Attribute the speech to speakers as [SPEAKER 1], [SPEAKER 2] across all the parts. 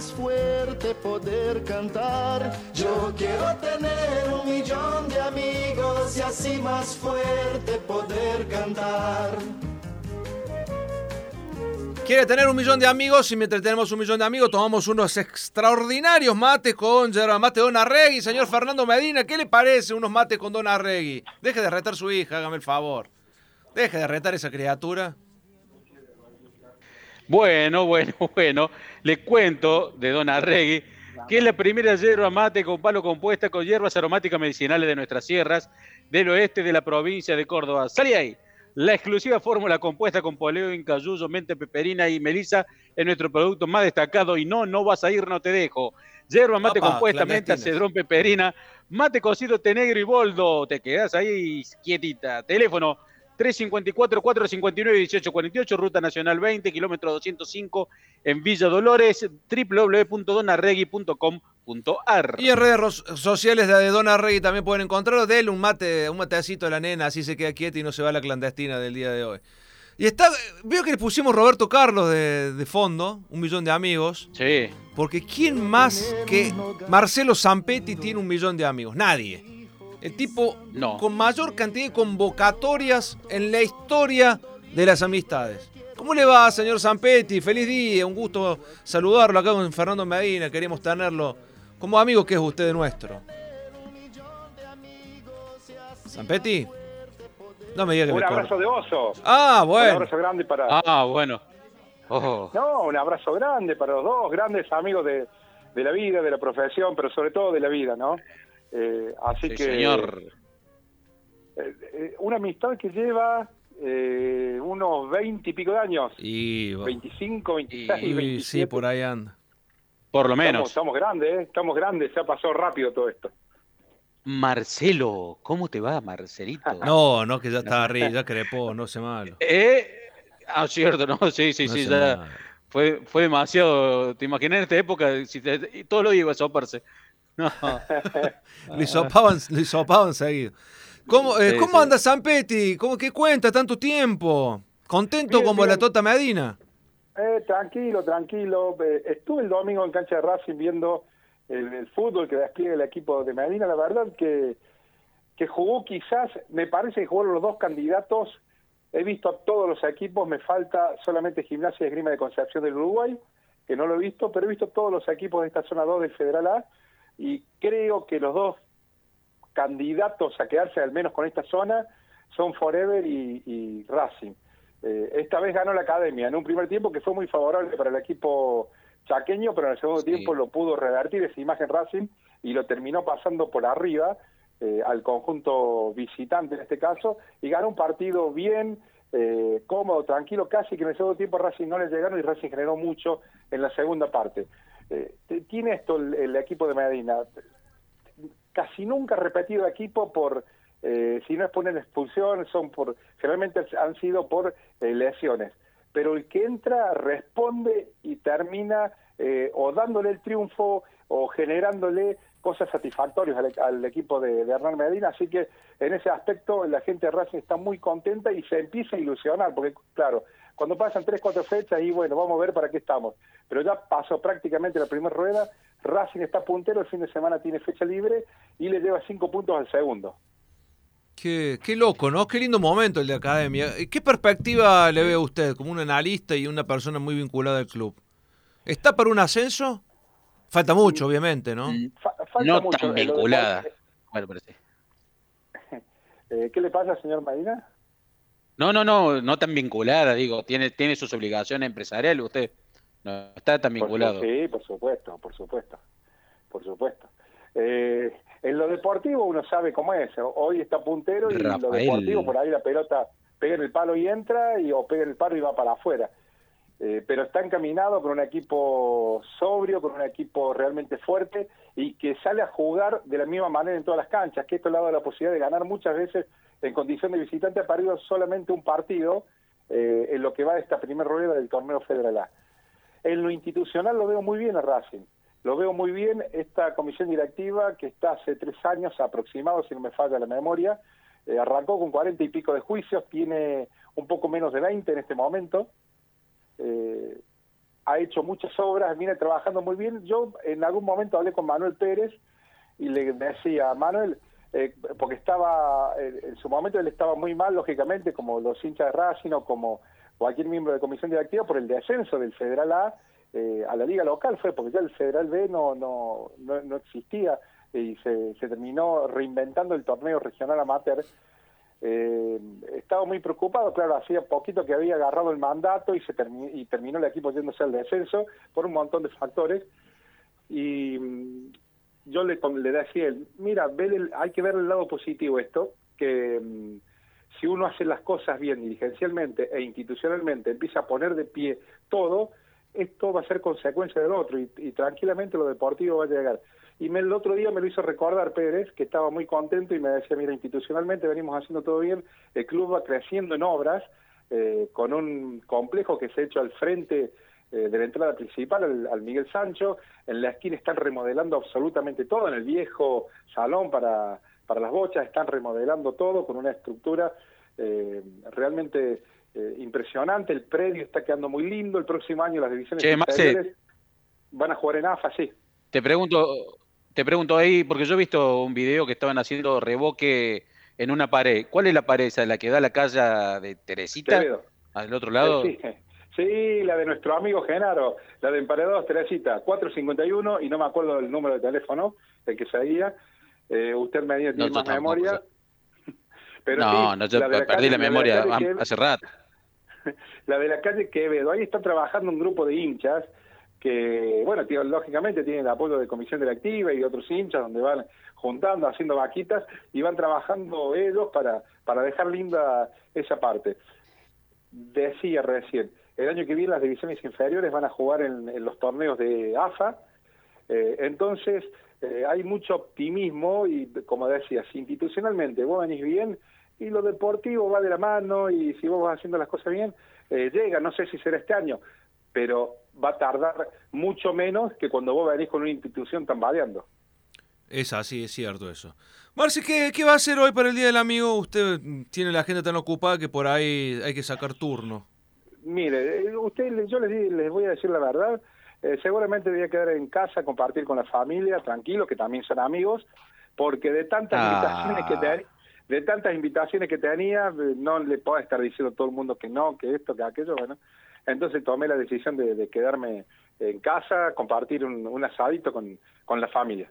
[SPEAKER 1] más fuerte poder cantar. Yo quiero tener un millón de amigos y así más fuerte poder cantar.
[SPEAKER 2] Quiere tener un millón de amigos y mientras tenemos un millón de amigos tomamos unos extraordinarios mates con Gerard Mate Don Arregui. Señor Fernando Medina, ¿qué le parece unos mates con Don Arregui? Deje de retar su hija, hágame el favor. Deje de retar esa criatura.
[SPEAKER 3] Bueno, bueno, bueno. Le cuento de Don Arregui que es la primera yerba mate con palo compuesta con hierbas aromáticas medicinales de nuestras sierras del oeste de la provincia de Córdoba. ¡Salí ahí! La exclusiva fórmula compuesta con poleo, incayuyo, mente peperina y melisa es nuestro producto más destacado y no, no vas a ir, no te dejo. Yerba mate compuesta, menta, cedrón, peperina, mate cocido, té negro y boldo. Te quedas ahí quietita. Teléfono 354-459-1848, Ruta Nacional 20, kilómetro 205 en Villa Dolores, www.donarregui.com.ar.
[SPEAKER 2] Y en redes sociales de Dona Regui también pueden encontrarlo. Dele un mate, un matecito a la nena, así se queda quieta y no se va a la clandestina del día de hoy. Y está, veo que le pusimos Roberto Carlos de, de fondo, un millón de amigos.
[SPEAKER 3] Sí.
[SPEAKER 2] Porque ¿quién más que Marcelo Zampetti tiene un millón de amigos? Nadie. El tipo con mayor cantidad de convocatorias en la historia de las amistades. ¿Cómo le va, señor Zampetti? Feliz día, un gusto saludarlo acá con Fernando Medina, queremos tenerlo como amigo que es usted nuestro. ¿Zampetti?
[SPEAKER 4] No me diga que Un abrazo de oso.
[SPEAKER 2] Ah, bueno. Un
[SPEAKER 4] abrazo grande para.
[SPEAKER 3] Ah, bueno. Oh.
[SPEAKER 4] No, un abrazo grande para los dos, grandes amigos de, de la vida, de la profesión, pero sobre todo de la vida, ¿no? Eh, así que.
[SPEAKER 3] Señor.
[SPEAKER 4] Eh, eh, una amistad que lleva unos 20 y pico de años.
[SPEAKER 2] Y,
[SPEAKER 4] 25, 26,
[SPEAKER 2] Sí, por ahí anda.
[SPEAKER 3] Por lo menos.
[SPEAKER 4] Estamos, grandes, estamos grandes, se ha pasado rápido todo esto.
[SPEAKER 3] Marcelo, ¿cómo te va, Marcelito?
[SPEAKER 2] no, no, que ya está arriba, ya crepó, no sé malo.
[SPEAKER 3] Eh, ah, cierto, no, sí, sí, sí, ya fue, fue demasiado. ¿Te imaginas en esta época? Si te, todos los días iba a soparse. No.
[SPEAKER 2] le, sopaban, le sopaban seguido. ¿Cómo, eh, ¿cómo anda Petty? ¿Cómo que cuenta tanto tiempo? ¿Contento como la Tota Medina?
[SPEAKER 4] Eh, tranquilo, tranquilo. Eh, estuve el domingo en cancha de Racing viendo el, fútbol que despliega el equipo de Medina. La verdad que, que jugó quizás, me parece que jugaron los dos candidatos. He visto a todos los equipos, me falta solamente Gimnasia y Esgrima de Concepción del Uruguay, que no lo he visto, pero he visto todos los equipos de esta zona 2 del Federal A y creo que los dos candidatos a quedarse al menos con esta zona son Forever y, Racing. Eh, esta vez ganó la academia en un primer tiempo que fue muy favorable para el equipo chaqueño, pero en el segundo tiempo lo pudo revertir esa imagen Racing y lo terminó pasando por arriba eh, al conjunto visitante en este caso y ganó un partido bien, eh, cómodo, tranquilo, casi que en el segundo tiempo Racing no le llegaron y Racing generó mucho en la segunda parte. Eh, tiene esto el, equipo de Medina. Casi nunca repetido equipo por, eh, si no es por expulsión, son por, generalmente han sido por eh, lesiones. Pero el que entra responde y termina o dándole el triunfo o generándole cosas satisfactorias al, equipo de, de, Hernán Medina, así que en ese aspecto la gente de Racing está muy contenta y se empieza a ilusionar, porque claro, cuando pasan tres, cuatro fechas y bueno, vamos a ver para qué estamos. Pero ya pasó prácticamente la primera rueda, Racing está puntero, el fin de semana tiene fecha libre y le lleva cinco puntos al segundo.
[SPEAKER 2] Qué, qué loco, ¿no? Qué lindo momento el de Academia. ¿Qué perspectiva le ve a usted como un analista y una persona muy vinculada al club? ¿Está para un ascenso? Falta mucho, obviamente, ¿no?
[SPEAKER 3] Mm, no tan vinculada. Bueno, parece.
[SPEAKER 4] Eh, ¿Qué le pasa, señor Marina?
[SPEAKER 3] No, no, no, no tan vinculada, digo, tiene, tiene sus obligaciones empresariales, usted no está tan vinculado.
[SPEAKER 4] sí, por supuesto, por supuesto, por supuesto. Eh, en lo deportivo uno sabe cómo es, hoy está puntero y en lo deportivo por ahí la pelota pega en el palo y entra, y, o pega en el palo y va para afuera. Eh, pero está encaminado con un equipo sobrio, con un equipo realmente fuerte y que sale a jugar de la misma manera en todas las canchas, que esto le ha dado la posibilidad de ganar muchas veces en condición de visitante ha perdido solamente un partido eh, en lo que va de esta primera rueda del torneo federal A. En lo institucional lo veo muy bien a Racing. Lo veo muy bien esta comisión directiva que está hace tres años aproximado, si no me falla la memoria, eh, arrancó con cuarenta y pico de juicios, tiene un poco menos de 20 en este momento. Eh, ha hecho muchas obras, viene trabajando muy bien. Yo en algún momento hablé con Manuel Pérez y le decía, Manuel, eh, porque estaba, en su momento él estaba muy mal, lógicamente, como los hinchas de Racing o como cualquier miembro de comisión directiva, por el descenso del Federal A eh, a la liga local, fue porque ya el Federal B no, no, no, existía y se, se terminó reinventando el torneo regional amateur eh, estaba muy preocupado, claro, hacía poquito que había agarrado el mandato y, se y terminó el equipo yéndose al descenso por un montón de factores. Y yo le, le decía, mira, hay que ver el lado positivo esto, que mm, si uno hace las cosas bien dirigencialmente e institucionalmente, empieza a poner de pie todo, esto va a ser consecuencia del otro y, y tranquilamente lo deportivo va a llegar. Y me, el otro día me lo hizo recordar Pérez, que estaba muy contento y me decía, mira, institucionalmente venimos haciendo todo bien, el club va creciendo en obras, eh, con un complejo que se ha hecho al frente eh, de la entrada principal, al, Miguel Sancho, en la esquina están remodelando absolutamente todo, en el viejo salón para, para las bochas están remodelando todo con una estructura eh, realmente impresionante, el predio está quedando muy lindo, el próximo año las divisiones
[SPEAKER 3] inferiores
[SPEAKER 4] van a jugar en AFA, sí.
[SPEAKER 3] Te pregunto, te pregunto ahí, porque yo he visto un video que estaban haciendo revoque en una pared. ¿Cuál es la pared esa? ¿La que da la calle de Teresita? ¿Al otro lado?
[SPEAKER 4] Sí, la de nuestro amigo Genaro, la de Emparedados Teresita, 451, y no me acuerdo el número de teléfono, el que seguía. Eh, usted me tiene no, más memoria.
[SPEAKER 3] Pero no, no, yo perdí la memoria hace rato.
[SPEAKER 4] La de la calle Quevedo, ahí está trabajando un grupo de hinchas que, bueno, lógicamente tienen el apoyo de comisión directiva y de otros hinchas donde van juntando, haciendo vaquitas y van trabajando ellos para, para dejar linda esa parte. Decía recién, el año que viene las divisiones inferiores van a jugar en, los torneos de AFA, eh, entonces eh, hay mucho optimismo y, como decías, institucionalmente vos venís bien y lo deportivo va de la mano y si vos vas haciendo las cosas bien, eh, llega, no sé si será este año, pero va a tardar mucho menos que cuando vos venís con una institución tambaleando.
[SPEAKER 2] Es así, es cierto eso. Marci, ¿qué, ¿qué va a hacer hoy para el Día del Amigo? Usted tiene la agenda tan ocupada que por ahí hay que sacar turno.
[SPEAKER 4] Mire, eh, usted, yo les, les voy a decir la verdad, eh, seguramente voy a quedar en casa, compartir con la familia, tranquilo, que también son amigos, porque de tantas ah. invitaciones que tenía, de tantas invitaciones que tenía, eh, no le puedo estar diciendo a todo el mundo que no, que esto, que aquello, bueno, entonces tomé la decisión de, quedarme en casa, compartir un, asadito con, con, la familia.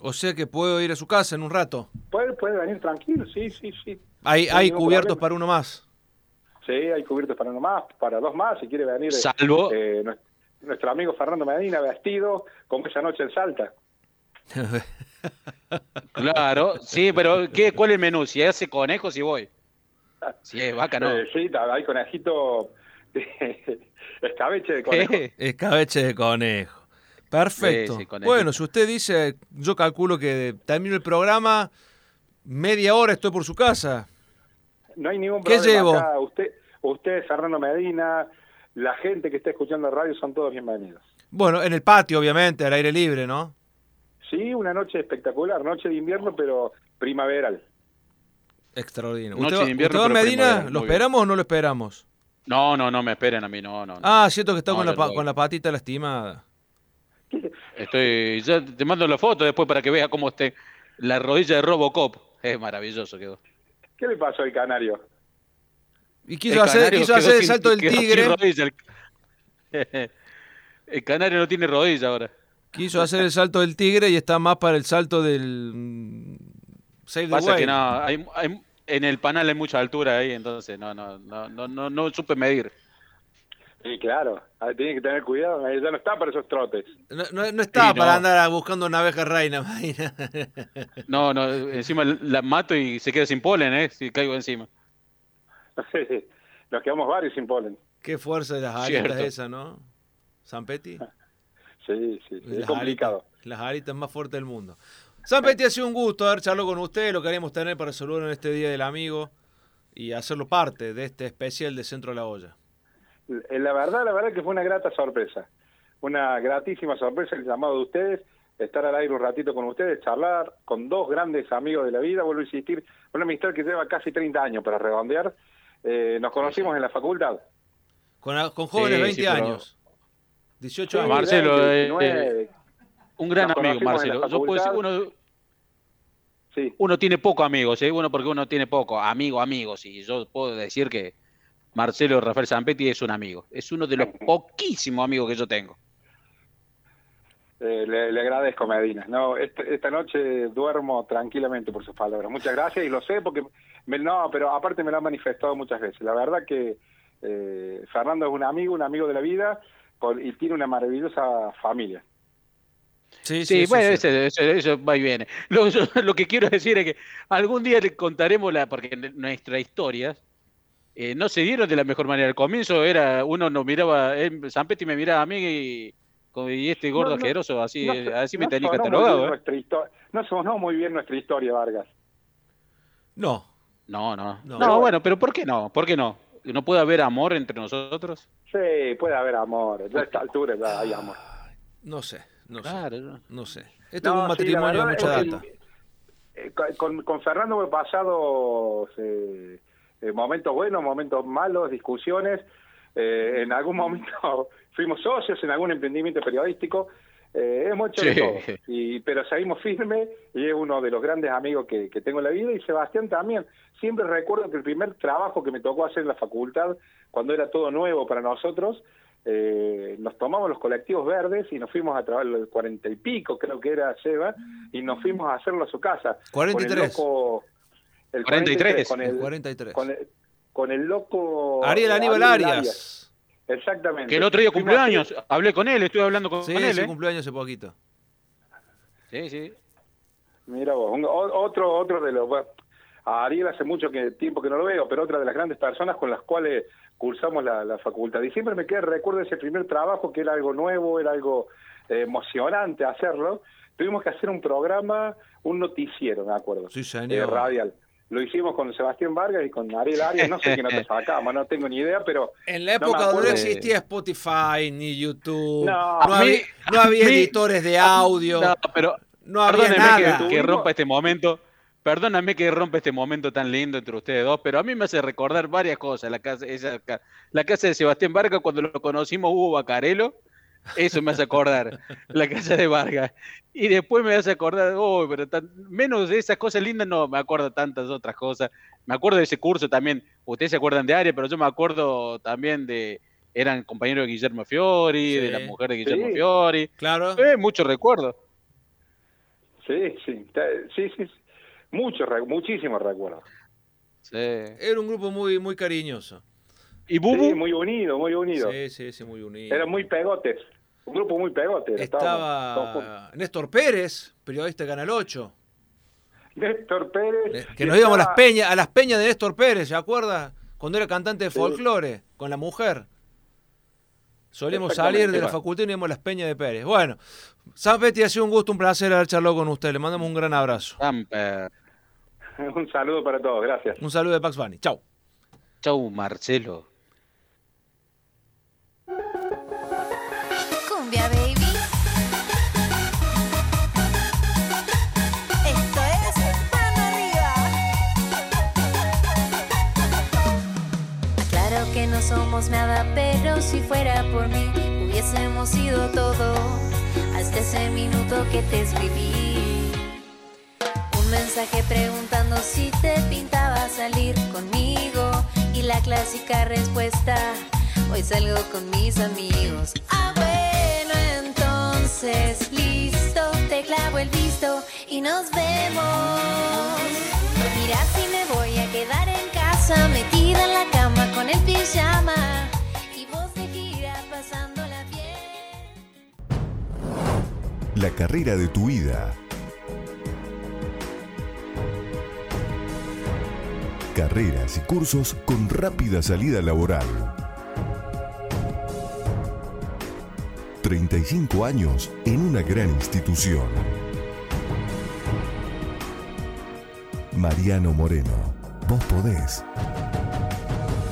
[SPEAKER 2] O sea que puedo ir a su casa en un rato.
[SPEAKER 4] Puede, puede venir tranquilo, sí, sí, sí.
[SPEAKER 2] ¿Hay, hay cubiertos para uno más?
[SPEAKER 4] Sí, hay cubiertos para uno más, para dos más, si quiere venir.
[SPEAKER 3] Salvo.
[SPEAKER 4] Eh, nuestro amigo Fernando Medina vestido como esa noche en Salta.
[SPEAKER 3] claro, sí, pero ¿qué, ¿cuál es el menú? Si hace conejos, si voy. Si es vaca, no.
[SPEAKER 4] Eh, sí, hay conejito Escabeche de conejo.
[SPEAKER 2] Escabeche de conejo. Perfecto. bueno, si usted dice, yo calculo que termino el programa, media hora estoy por su casa.
[SPEAKER 4] No hay ningún problema. ¿Qué llevo? Usted, usted, Fernando Medina, la gente que está escuchando la radio son todos bienvenidos.
[SPEAKER 2] Bueno, en el patio, obviamente, al aire libre, ¿no?
[SPEAKER 4] Sí, una noche espectacular, noche de invierno, pero primaveral.
[SPEAKER 2] Extraordinario. Noche de invierno, Medina? ¿Lo esperamos o no lo esperamos?
[SPEAKER 3] No, no, no me esperen a mí, no, no.
[SPEAKER 2] Ah, siento que está con, la, con la patita lastimada.
[SPEAKER 3] Estoy, ya te mando la foto después para que veas cómo esté la rodilla de Robocop. Es maravilloso quedó.
[SPEAKER 4] ¿Qué le pasó al canario?
[SPEAKER 2] Y quiso hacer, quiso hacer el salto del tigre.
[SPEAKER 3] El, canario no tiene rodilla ahora.
[SPEAKER 2] Quiso hacer el salto del tigre y está más para el salto del mm,
[SPEAKER 3] Save the Pasa que no, hay, hay, en el panel hay mucha altura ahí, entonces no, no, no, no, no, no supe medir.
[SPEAKER 4] Sí, claro, tiene que tener cuidado, ya no está para esos trotes.
[SPEAKER 2] No, no, está para andar buscando una abeja reina.
[SPEAKER 3] no, no, encima la mato y se queda sin polen, ¿eh? Si caigo encima.
[SPEAKER 4] Sí, nos quedamos varios sin polen.
[SPEAKER 2] Qué fuerza de las aritas esa, ¿no? ¿Sampetti?
[SPEAKER 4] Sí, sí, sí es complicado.
[SPEAKER 2] las aritas más fuertes del mundo. San Peti, ha sido un gusto haber charlado con ustedes, lo queríamos tener para saludar en este Día del Amigo y hacerlo parte de este especial de Centro de la Olla.
[SPEAKER 4] Eh, la verdad, la verdad que fue una grata sorpresa, una gratísima sorpresa el llamado de ustedes, estar al aire un ratito con ustedes, charlar con dos grandes amigos de la vida, vuelvo a insistir, una amistad que lleva casi 30 años para redondear, eh, nos conocimos en la facultad.
[SPEAKER 2] Con, jóvenes 20 años. 18 años.
[SPEAKER 3] Marcelo, eh, un gran amigo, Marcelo. Yo puedo decir, uno, sí. uno tiene poco amigos, ¿eh? uno porque uno tiene poco, amigo, amigos, y yo puedo decir que Marcelo Rafael Zampetti es un amigo, es uno de los poquísimos amigos que yo tengo.
[SPEAKER 4] Eh, le, agradezco, Medina. No, este, esta noche duermo tranquilamente por sus palabras. Muchas gracias y lo sé porque, no, pero aparte me lo han manifestado muchas veces. La verdad que eh, Fernando es un amigo, un amigo de la vida y tiene una maravillosa familia.
[SPEAKER 3] Sí, sí, bueno, Eso, va y viene. Lo, que quiero decir es que algún día le contaremos la, porque nuestras historias eh, no se dieron de la mejor manera. Al comienzo era, uno nos miraba, eh, Petty me miraba a mí y, y este gordo asqueroso, así, así me tenía catalogado. ¿eh?
[SPEAKER 4] No sonó muy bien nuestra historia, Vargas.
[SPEAKER 2] No.
[SPEAKER 3] No, no. No, bueno, pero ¿por qué no? ¿Por qué no? ¿No puede haber amor entre nosotros?
[SPEAKER 4] Sí, puede haber amor. A esta altura ya hay amor.
[SPEAKER 2] No sé, no sé. No sé. Esto es un matrimonio de mucha data.
[SPEAKER 4] Eh, con, con, Fernando he pasado eh, momentos buenos, momentos malos, discusiones. Eh, en algún momento fuimos socios en algún emprendimiento periodístico. Eh, hemos hecho de todo, y, pero seguimos firmes y es uno de los grandes amigos que, tengo en la vida y Sebastián también. Siempre recuerdo que el primer trabajo que me tocó hacer en la facultad, cuando era todo nuevo para nosotros, eh, nos tomamos los colectivos verdes y nos fuimos a trabajar el cuarenta y pico, creo que era Seba, y nos fuimos a hacerlo a su casa.
[SPEAKER 2] 43.
[SPEAKER 3] el 43.
[SPEAKER 2] Con el, 43.
[SPEAKER 4] Con el, con el loco...
[SPEAKER 2] Ariel Aníbal Arias.
[SPEAKER 4] Exactamente.
[SPEAKER 3] Que el otro día cumpleaños, hablé con él, estuve hablando con, él.
[SPEAKER 2] Sí, ¿eh? cumpleaños hace poquito.
[SPEAKER 3] Sí, sí.
[SPEAKER 4] Mira vos, otro, otro de los... a Ariel hace mucho que, tiempo que no lo veo, pero otra de las grandes personas con las cuales cursamos la, facultad. Y siempre me queda recuerdo ese primer trabajo, que era algo nuevo, era algo eh, emocionante hacerlo. Tuvimos que hacer un programa, un noticiero, me acuerdo.
[SPEAKER 2] Sí, señor.
[SPEAKER 4] radial lo hicimos con Sebastián Vargas y con Ariel Arias, no sé quién te sacamos, no tengo ni idea, pero...
[SPEAKER 2] En la época donde no existía Spotify ni YouTube, no, había, no había editores de audio, no,
[SPEAKER 3] pero no había nada. Que, rompa este momento, perdóname que rompa este momento tan lindo entre ustedes dos, pero a mí me hace recordar varias cosas. La casa, esa, la casa de Sebastián Vargas, cuando lo conocimos hubo Bacarelo, eso me hace acordar, la casa de Vargas. Y después me hace acordar, oh, pero menos de esas cosas lindas no me acuerdo tantas otras cosas. Me acuerdo de ese curso también, ustedes se acuerdan de Aria, pero yo me acuerdo también de, eran compañeros de Guillermo Fiori, de la mujer de Guillermo Fiori.
[SPEAKER 2] Claro.
[SPEAKER 3] Eh, muchos recuerdos.
[SPEAKER 4] Sí, sí, sí, sí, muchos, muchísimos recuerdos.
[SPEAKER 2] Sí. Era un grupo muy, muy cariñoso.
[SPEAKER 3] ¿Y Bubu?
[SPEAKER 4] Sí, muy unido, muy unido.
[SPEAKER 2] Sí, sí, sí, muy unido.
[SPEAKER 4] Eran muy pegotes. Un grupo muy pegote.
[SPEAKER 2] Estaba Néstor Pérez, periodista de Canal 8.
[SPEAKER 4] Néstor Pérez.
[SPEAKER 2] Que nos íbamos a las peñas, a las peñas de Néstor Pérez, ¿se acuerda? Cuando era cantante de folclore, con la mujer. Solíamos salir de la facultad y íbamos a las peñas de Pérez. Bueno, San Petty, ha sido un gusto, un placer haber charlado con usted. Le mandamos un gran abrazo.
[SPEAKER 4] Un saludo para todos, gracias.
[SPEAKER 2] Un saludo de Pax Bunny. Chau.
[SPEAKER 3] Chau, Marcelo.
[SPEAKER 5] No somos nada, pero si fuera por mí, hubiésemos sido todo. Hasta ese minuto que te escribí. Un mensaje preguntando si te pintaba salir conmigo. Y la clásica respuesta, hoy salgo con mis amigos. Ah, bueno, listo, te clavo el visto y nos vemos. Mira si me voy a quedar en casa metida en la cama con el pijama y vos de gira pasándola bien.
[SPEAKER 6] La carrera de tu vida. Carreras y cursos con rápida salida laboral. 35 años en una gran institución. Mariano Moreno, vos podés.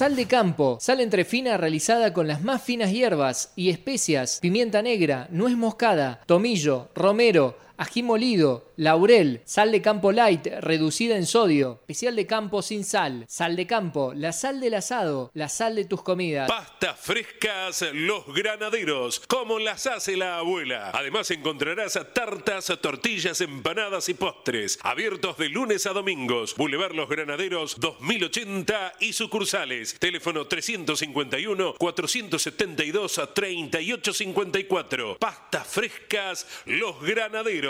[SPEAKER 7] Sal de campo, sal entre fina realizada con las más finas hierbas y especias, pimienta negra, nuez moscada, tomillo, romero, ají molido, laurel, sal de campo light reducida en sodio, especial de campo sin sal, sal de campo, la sal del asado, la sal de tus comidas.
[SPEAKER 8] Pastas frescas Los Granaderos, como las hace la abuela. Además encontrarás tartas, tortillas, empanadas y postres, abiertos de lunes a domingos. Boulevard Los Granaderos 2080 y sucursales. Teléfono 351 472 3854. Pastas frescas Los Granaderos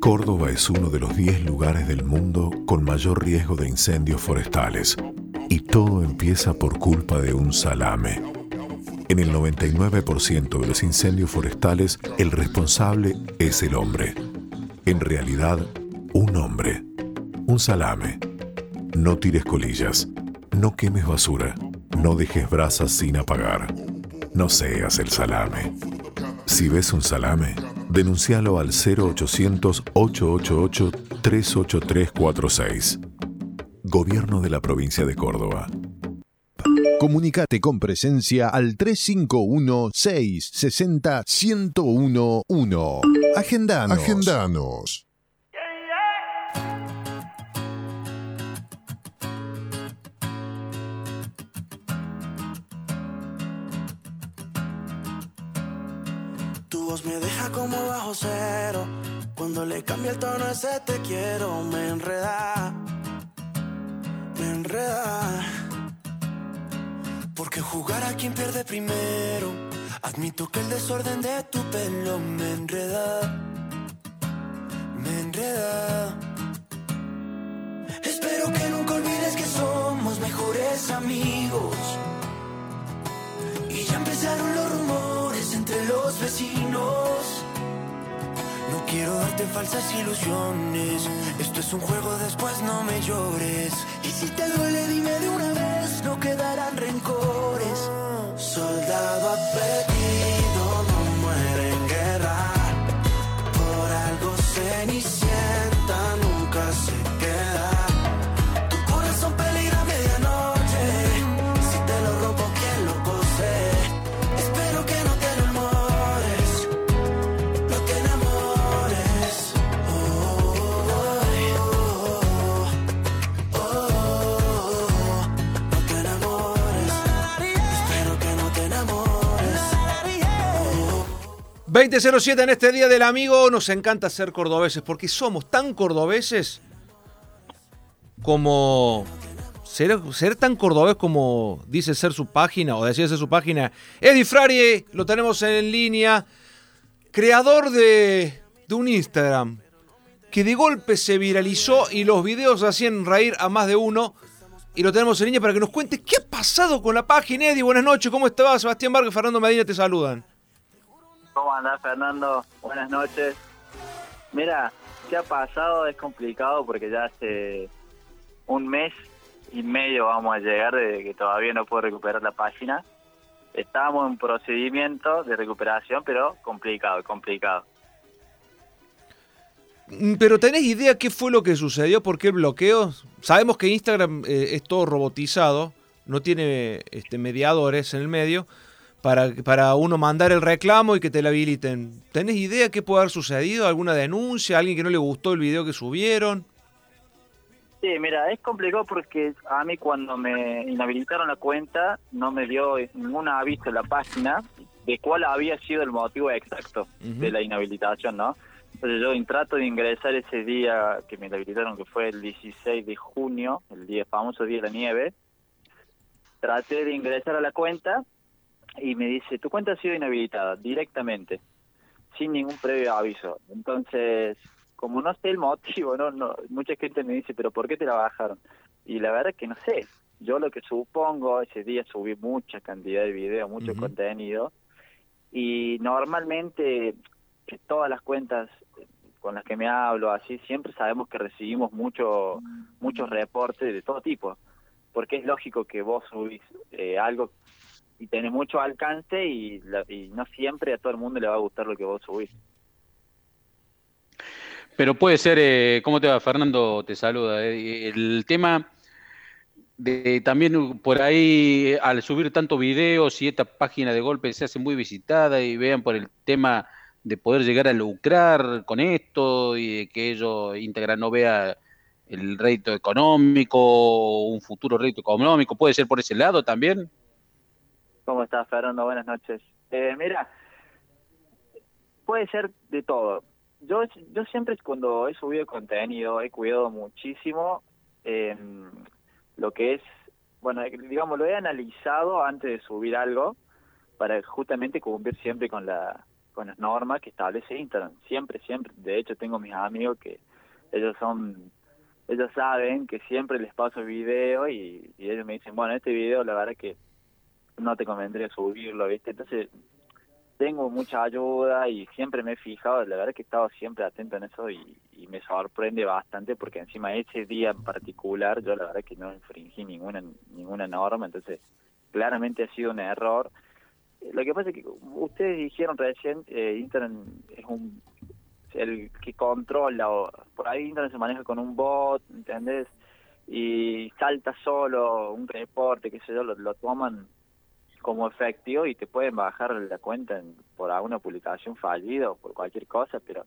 [SPEAKER 9] Córdoba es uno de los 10 lugares del mundo con mayor riesgo de incendios forestales. Y todo empieza por culpa de un salame. En el 99% de los incendios forestales, el responsable es el hombre. En realidad, un hombre. Un salame. No tires colillas. No quemes basura. No dejes brasas sin apagar. No seas el salame. Si ves un salame, denuncialo al 0800-888-38346. Gobierno de la provincia de Córdoba.
[SPEAKER 6] Comunicate con presencia al 351-660-1011. Agendanos. Agendanos.
[SPEAKER 10] Me deja como bajo cero. Cuando le cambia el tono ese te quiero, me enreda, me enreda. Porque jugar a quien pierde primero. Admito que el desorden de tu pelo me enreda, me enreda. Espero que nunca olvides que somos mejores amigos. Y ya empezaron los rumores entre los vecinos. No quiero darte falsas ilusiones. Esto es un juego, después no me llores. Y si te duele, dime de una vez, no quedarán rencores.
[SPEAKER 2] 2007 en este Día del Amigo. Nos encanta ser cordobeses porque somos tan cordobeses como ser, tan cordobés como dice ser su página o decía ser su página. Eddie Frari, lo tenemos en línea, creador de, un Instagram que de golpe se viralizó y los videos hacían reír a más de uno. Y lo tenemos en línea para que nos cuente qué ha pasado con la página. Eddie, buenas noches, ¿cómo estás? Sebastián Vargas Fernando Medina te saludan.
[SPEAKER 11] ¿Cómo andás, Fernando? Buenas noches. Mira, ¿qué ha pasado? Es complicado porque ya hace un mes y medio vamos a llegar de que todavía no puedo recuperar la página. Estábamos en procedimiento de recuperación, pero complicado, complicado.
[SPEAKER 2] Mm, pero ¿tenés idea qué fue lo que sucedió? ¿Por qué el bloqueo? Sabemos que Instagram eh, es todo robotizado, no tiene este, mediadores en el medio para, para uno mandar el reclamo y que te la habiliten. ¿Tenés idea qué puede haber sucedido? ¿Alguna denuncia? ¿Alguien que no le gustó el video que subieron?
[SPEAKER 11] Sí, mira, es complicado porque a mí cuando me inhabilitaron la cuenta no me dio ningún aviso en la página de cuál había sido el motivo exacto de la inhabilitación, ¿no? Entonces yo trato de ingresar ese día que me inhabilitaron, que fue el 16 de junio, el día famoso día de la nieve, traté de ingresar a la cuenta y me dice, tu cuenta ha sido inhabilitada directamente, sin ningún previo aviso. Entonces, como no sé el motivo, no, no mucha gente me dice, pero ¿por qué te la bajaron? Y la verdad es que no sé. Yo lo que supongo, ese día subí mucha cantidad de videos, mucho contenido, y normalmente todas las cuentas con las que me hablo así siempre sabemos que recibimos mucho muchos reportes de todo tipo porque es lógico que vos subís eh, algo y tenés mucho alcance y, y no siempre a todo el mundo le va a gustar lo que vos subís
[SPEAKER 3] pero puede ser, eh, ¿cómo te va Fernando? Te saluda. Eh, el tema de también por ahí, al subir tantos videos y esta página de golpe se hace muy visitada y vean por el tema de poder llegar a lucrar con esto y que ellos íntegra no vea el rédito económico, un futuro rédito económico, ¿puede ser por ese lado también?
[SPEAKER 11] ¿Cómo estás, Fernando? Buenas noches. Eh, mira, puede ser de todo. Yo, yo siempre cuando he subido contenido he cuidado muchísimo eh, lo que es, bueno, digamos, lo he analizado antes de subir algo para justamente cumplir siempre con la con las normas que establece Instagram. Siempre, siempre. De hecho, tengo mis amigos que ellos son, ellos saben que siempre les paso el video y, ellos me dicen, bueno, este video la verdad que no te convendría subirlo, ¿viste? Entonces, tengo mucha ayuda y siempre me he fijado, la verdad que he estado siempre atento en eso y, me sorprende bastante porque encima ese día en particular yo la verdad que no infringí ninguna ninguna norma, entonces claramente ha sido un error lo que pasa es que ustedes dijeron recién, eh, Internet es un el que controla, o, por ahí Internet se maneja con un bot, ¿entendés? Y salta solo un reporte, qué sé yo, lo, toman como efectivo y te pueden bajar la cuenta por alguna publicación fallida o por cualquier cosa, pero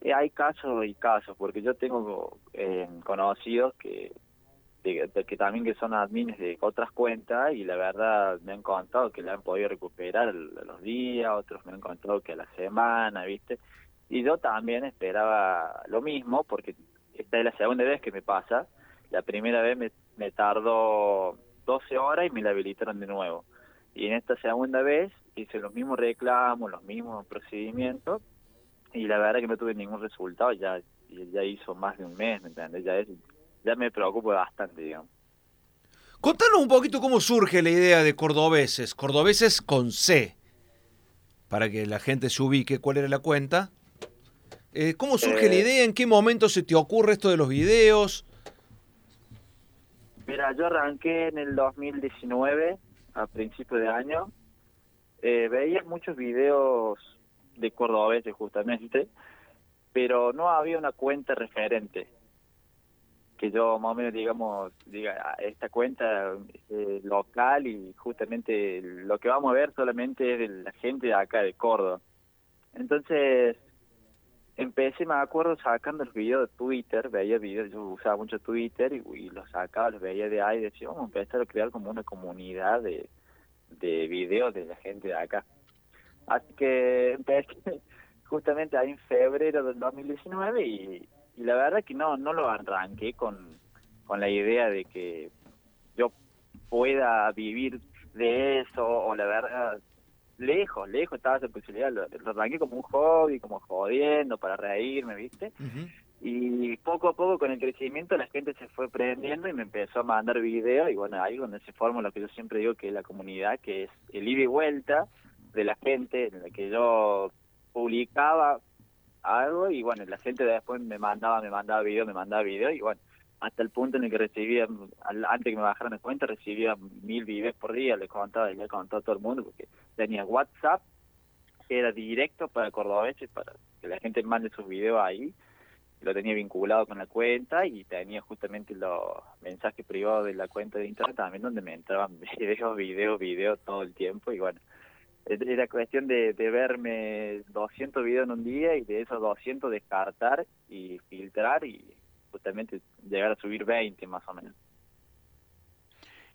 [SPEAKER 11] eh, hay casos y casos, porque yo tengo eh, conocidos que que también que son admins de otras cuentas y la verdad me han contado que le han podido recuperar los días, otros me han contado que a la semana, ¿viste? Y yo también esperaba lo mismo porque esta es la segunda vez que me pasa. La primera vez me, me tardó 12 horas y me la habilitaron de nuevo. Y en esta segunda vez hice los mismos reclamos, los mismos procedimientos y la verdad que no tuve ningún resultado. Ya ya hizo más de un mes, ¿me entiendes? Ya es ya me preocupo bastante, digamos.
[SPEAKER 2] Contanos un poquito cómo surge la idea de cordobeses, cordobeses con C, para que la gente se ubique cuál era la cuenta. Eh, ¿Cómo surge la eh, idea? ¿En qué momento se te ocurre esto de los videos?
[SPEAKER 11] Mira, yo arranqué en el 2019, a principio de año. Eh, veía muchos videos de cordobeses justamente, pero no había una cuenta referente que yo más o menos digamos diga esta cuenta eh, local y justamente lo que vamos a ver solamente es de la gente de acá de Córdoba entonces empecé me acuerdo sacando los videos de Twitter veía videos yo usaba mucho Twitter y, los sacaba los veía de ahí y decía vamos a empezar a crear como una comunidad de de videos de la gente de acá así que empecé justamente ahí en febrero del 2019 y y la verdad que no no lo arranqué con, con la idea de que yo pueda vivir de eso o la verdad lejos lejos estaba esa posibilidad. Lo, arranqué como un hobby como jodiendo para reírme viste y poco a poco con el crecimiento la gente se fue prendiendo y me empezó a mandar videos. Y bueno ahí donde se forma lo que yo siempre digo que es la comunidad que es el ida y vuelta de la gente en la que yo publicaba algo y bueno, la gente después me mandaba, me mandaba video, me mandaba video y bueno, hasta el punto en el que recibía, antes que me bajaran de cuenta, recibía mil videos por día, le contaba, le contaba a todo el mundo porque tenía WhatsApp, era directo para cordobeses, para que la gente mande sus videos ahí lo tenía vinculado con la cuenta y tenía justamente los mensajes privados de la cuenta de internet también donde me entraban videos, videos, videos todo el tiempo y bueno, era cuestión de, verme 200 videos en un día y de esos 200 descartar y filtrar y justamente llegar a subir 20 más o menos.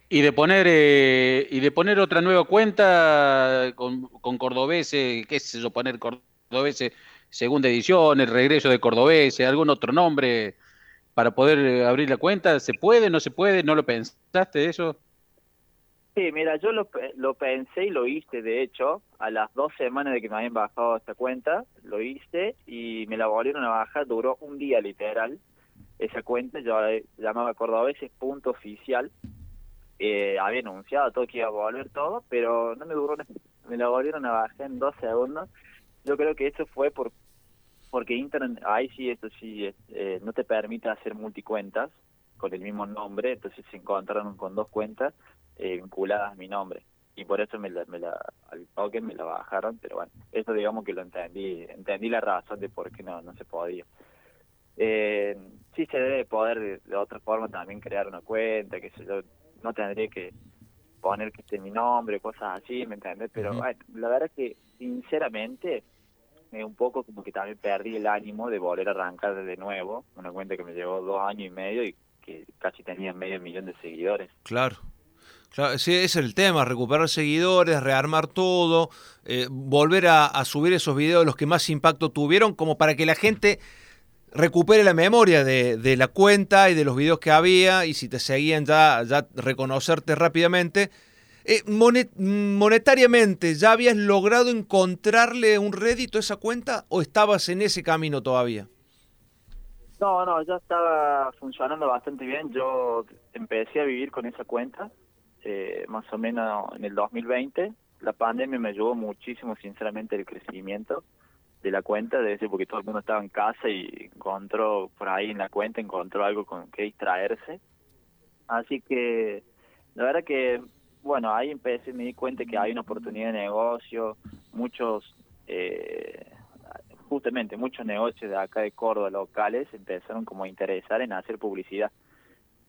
[SPEAKER 3] Y de poner eh, y de poner otra nueva cuenta con, con Cordobese, qué es eso, poner Cordobese segunda edición, el regreso de Cordobese, algún otro nombre para poder eh, abrir la cuenta, ¿se puede, no se puede? ¿No lo pensaste eso?
[SPEAKER 11] Sí, mira, yo lo, lo pensé y lo hice, de hecho, a las dos semanas de que me habían bajado esta cuenta, lo hice y me la volvieron a bajar, duró un día literal, esa cuenta, yo la llamaba Cordobeses punto oficial, eh, había anunciado todo que iba a volver todo, pero no me duró, me la volvieron a bajar en dos segundos, yo creo que eso fue por porque Internet, ahí sí, esto sí, eh, no te permite hacer multicuentas con el mismo nombre, entonces se encontraron con dos cuentas eh, vinculadas a mi nombre. Y por eso me la, me la, al toque me la bajaron, pero bueno, eso digamos que lo entendí, entendí la razón de por qué no, no se podía. Eh, sí se debe poder de, otra forma también crear una cuenta, que yo no tendría que poner que esté mi nombre, cosas así, ¿me entiendes? Pero bueno, la verdad es que sinceramente es un poco como que también perdí el ánimo de volver a arrancar de nuevo, una cuenta que me llevó dos años y medio y que casi tenía medio millón de seguidores.
[SPEAKER 2] Claro. Claro, ese es el tema, recuperar seguidores, rearmar todo, eh, volver a, subir esos videos, los que más impacto tuvieron, como para que la gente recupere la memoria de, la cuenta y de los videos que había, y si te seguían ya, ya reconocerte rápidamente. Eh, monetariamente, ¿ya habías logrado encontrarle un rédito a esa cuenta o estabas en ese camino todavía?
[SPEAKER 11] No, no, ya estaba funcionando bastante bien. Yo empecé a vivir con esa cuenta eh, más o menos en el 2020. La pandemia me ayudó muchísimo, sinceramente, el crecimiento de la cuenta, de ese porque todo el mundo estaba en casa y encontró por ahí en la cuenta, encontró algo con que distraerse. Así que la verdad que, bueno, ahí empecé, me di cuenta que hay una oportunidad de negocio, muchos, eh, justamente muchos negocios de acá de Córdoba locales empezaron como a interesar en hacer publicidad.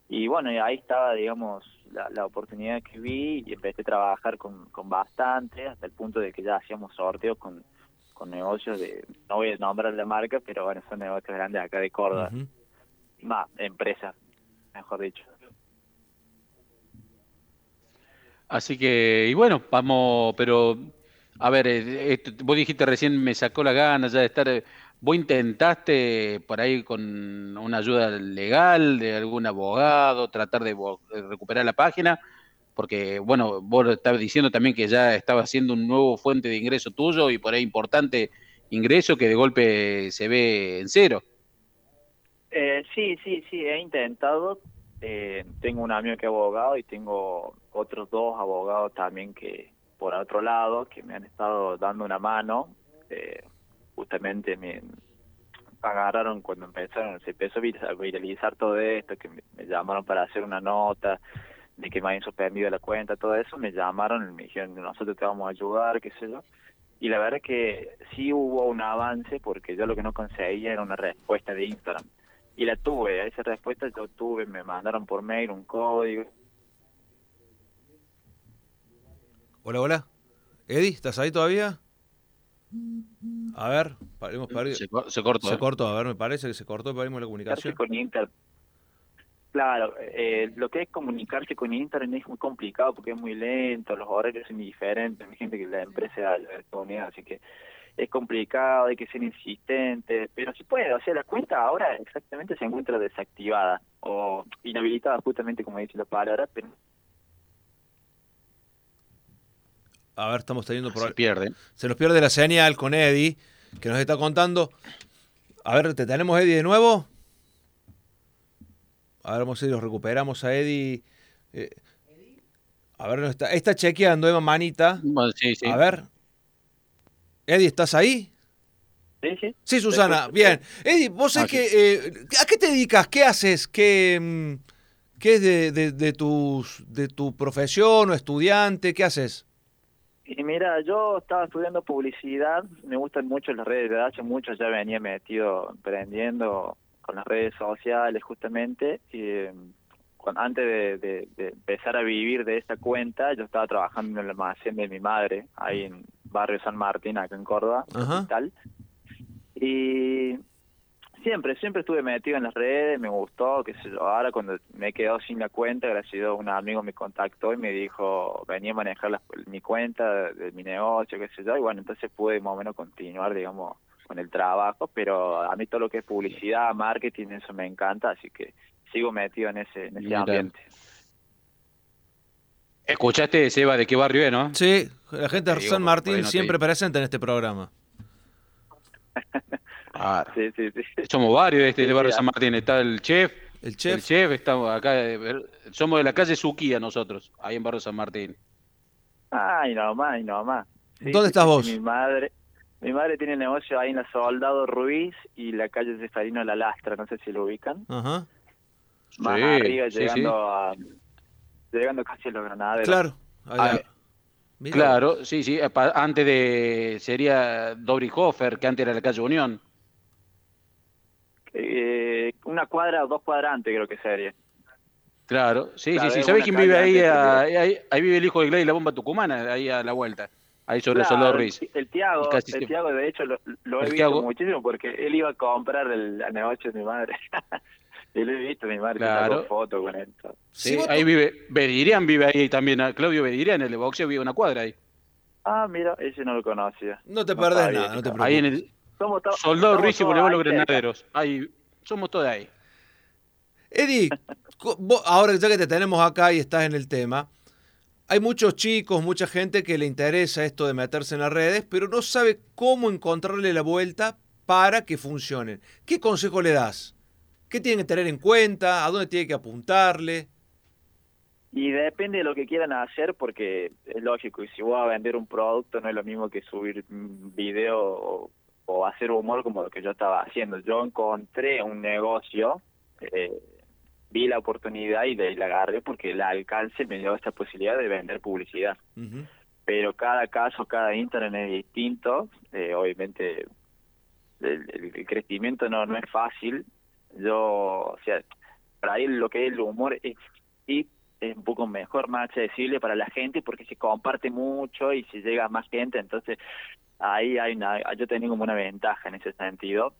[SPEAKER 11] Y bueno, ahí estaba, digamos, la, oportunidad que vi y empecé a trabajar con, con bastante, hasta el punto de que ya hacíamos sorteos con, con negocios de, no voy a nombrar la marca, pero bueno, son negocios grandes acá de Córdoba. Más, empresas, mejor dicho.
[SPEAKER 3] Así que, y bueno, vamos, pero, a ver, eh, vos dijiste recién, me sacó la gana ya de estar eh, ¿Vos intentaste por ahí con una ayuda legal de algún abogado tratar de, recuperar la página? Porque, bueno, vos estabas diciendo también que ya estaba haciendo un nuevo fuente de ingreso tuyo y por ahí importante ingreso que de golpe se ve en cero.
[SPEAKER 11] Eh, sí, sí, sí, he intentado. Eh, tengo un amigo que es abogado y tengo otros dos abogados también que, por otro lado, que me han estado dando una mano. Eh, justamente me agarraron cuando empezaron, se empezó a viralizar todo esto, que me, llamaron para hacer una nota, de que me habían suspendido la cuenta, todo eso, me llamaron y me dijeron, nosotros te vamos a ayudar, qué sé yo. Y la verdad es que sí hubo un avance porque yo lo que no conseguía era una respuesta de Instagram. Y la tuve, a esa respuesta yo tuve, me mandaron por mail un código.
[SPEAKER 2] Hola, hola. Eddie, ¿estás ahí todavía? A ver, hemos perdido.
[SPEAKER 3] Se, cortó.
[SPEAKER 2] Se ¿eh? cortó, a ver, me parece que se cortó y perdimos la comunicación.
[SPEAKER 11] Con Inter. Claro, eh, lo que es comunicarse con Internet es muy complicado porque es muy lento, los horarios son diferentes, hay gente que la empresa la así que es complicado, hay que ser insistente, pero sí puede, o sea, la cuenta ahora exactamente se encuentra desactivada o inhabilitada justamente como dice la palabra, pero
[SPEAKER 2] A ver, estamos teniendo
[SPEAKER 3] por Se pierde.
[SPEAKER 2] Se nos pierde la señal con Eddie, que nos está contando. A ver, ¿te tenemos Eddie de nuevo? A ver, vamos a ver si lo recuperamos a Eddie. Eh, a ver, no está, está chequeando, Eva Manita.
[SPEAKER 3] sí, sí.
[SPEAKER 2] A ver. Eddie, ¿estás ahí?
[SPEAKER 11] Sí, sí.
[SPEAKER 2] Sí, Susana, bien. Eddie, vos sabés que, eh, ¿a qué te dedicas? ¿Qué haces? ¿Qué, mm, qué es de, de, de, tus, de tu profesión o estudiante? ¿Qué haces?
[SPEAKER 11] Y mira, yo estaba estudiando publicidad, me gustan mucho las redes de hace mucho ya venía metido emprendiendo con las redes sociales justamente. Y, antes de, empezar a vivir de esta cuenta, yo estaba trabajando en el almacén de mi madre, ahí en barrio San Martín, acá en Córdoba, tal. Y siempre, siempre estuve metido en las redes, me gustó, que sé yo, ahora cuando me quedó sin la cuenta, gracias a un amigo me contactó y me dijo, venía a manejar mi cuenta de, mi negocio, qué sé yo, y bueno, entonces pude más o menos continuar, digamos, con el trabajo, pero a mí todo lo que es publicidad, marketing, eso me encanta, así que sigo metido en ese, en ese ambiente.
[SPEAKER 3] ¿Escuchaste, Seba, de qué barrio es, no?
[SPEAKER 2] Sí, la gente de San Martín siempre presente en este programa.
[SPEAKER 3] Ah, sí, sí, sí. Somos varios de este barrio San Martín. Está el chef. El chef. El chef, estamos acá. Eh, somos de la calle Suquía nosotros, ahí en barrio San Martín.
[SPEAKER 11] Ay, no más, y no más.
[SPEAKER 2] ¿Dónde estás vos?
[SPEAKER 11] Mi madre, mi madre tiene negocio ahí en la Soldado Ruiz y la calle Cesarino La Lastra, no sé si lo ubican. Ajá. Más arriba, llegando a llegando casi a los granaderos.
[SPEAKER 2] Claro.
[SPEAKER 3] Ah, claro, sí, sí. Antes de. Sería Dobrihofer, que antes era la calle Unión.
[SPEAKER 11] Eh, una cuadra o dos cuadrantes, creo que sería.
[SPEAKER 3] Claro, sí, sí, sí. ¿Sabés quién vive ahí, ahí, vive el hijo de Gley, la bomba tucumana, ahí a la vuelta. Ahí sobre claro, Ruiz.
[SPEAKER 11] El, Tiago, el Tiago, de hecho, lo, he visto muchísimo porque él iba a comprar el, negocio de mi madre. y lo he visto, mi madre claro. fotos con él.
[SPEAKER 3] Sí, ahí vive, Bedirian vive ahí también, Claudio Bedirian, el de boxeo vive una cuadra ahí.
[SPEAKER 11] Ah, mira, ese no lo conocía.
[SPEAKER 2] No te perdés nada, no te preocupes.
[SPEAKER 3] Ahí en el, somos Soldado Ruiz y los Granaderos. Ahí, somos todos ahí.
[SPEAKER 2] Eddie, ahora ya que te tenemos acá y estás en el tema, hay muchos chicos, mucha gente que le interesa esto de meterse en las redes, pero no sabe cómo encontrarle la vuelta para que funcionen. ¿Qué consejo le das? ¿Qué tienen que tener en cuenta? ¿A dónde tiene que apuntarle?
[SPEAKER 11] Y depende de lo que quieran hacer, porque es lógico, y si voy a vender un producto no es lo mismo que subir un video o hacer humor como lo que yo estaba haciendo. Yo encontré un negocio, eh, vi la oportunidad y de la agarré porque el alcance me dio esta posibilidad de vender publicidad. Pero cada caso, cada internet es distinto. Eh, obviamente el, crecimiento no, no es fácil. Yo, o sea, para ahí lo que es el humor es, es un poco mejor, más accesible para la gente porque se comparte mucho y se llega a más gente. Entonces, ahí hay una, yo tengo como una ventaja en ese sentido.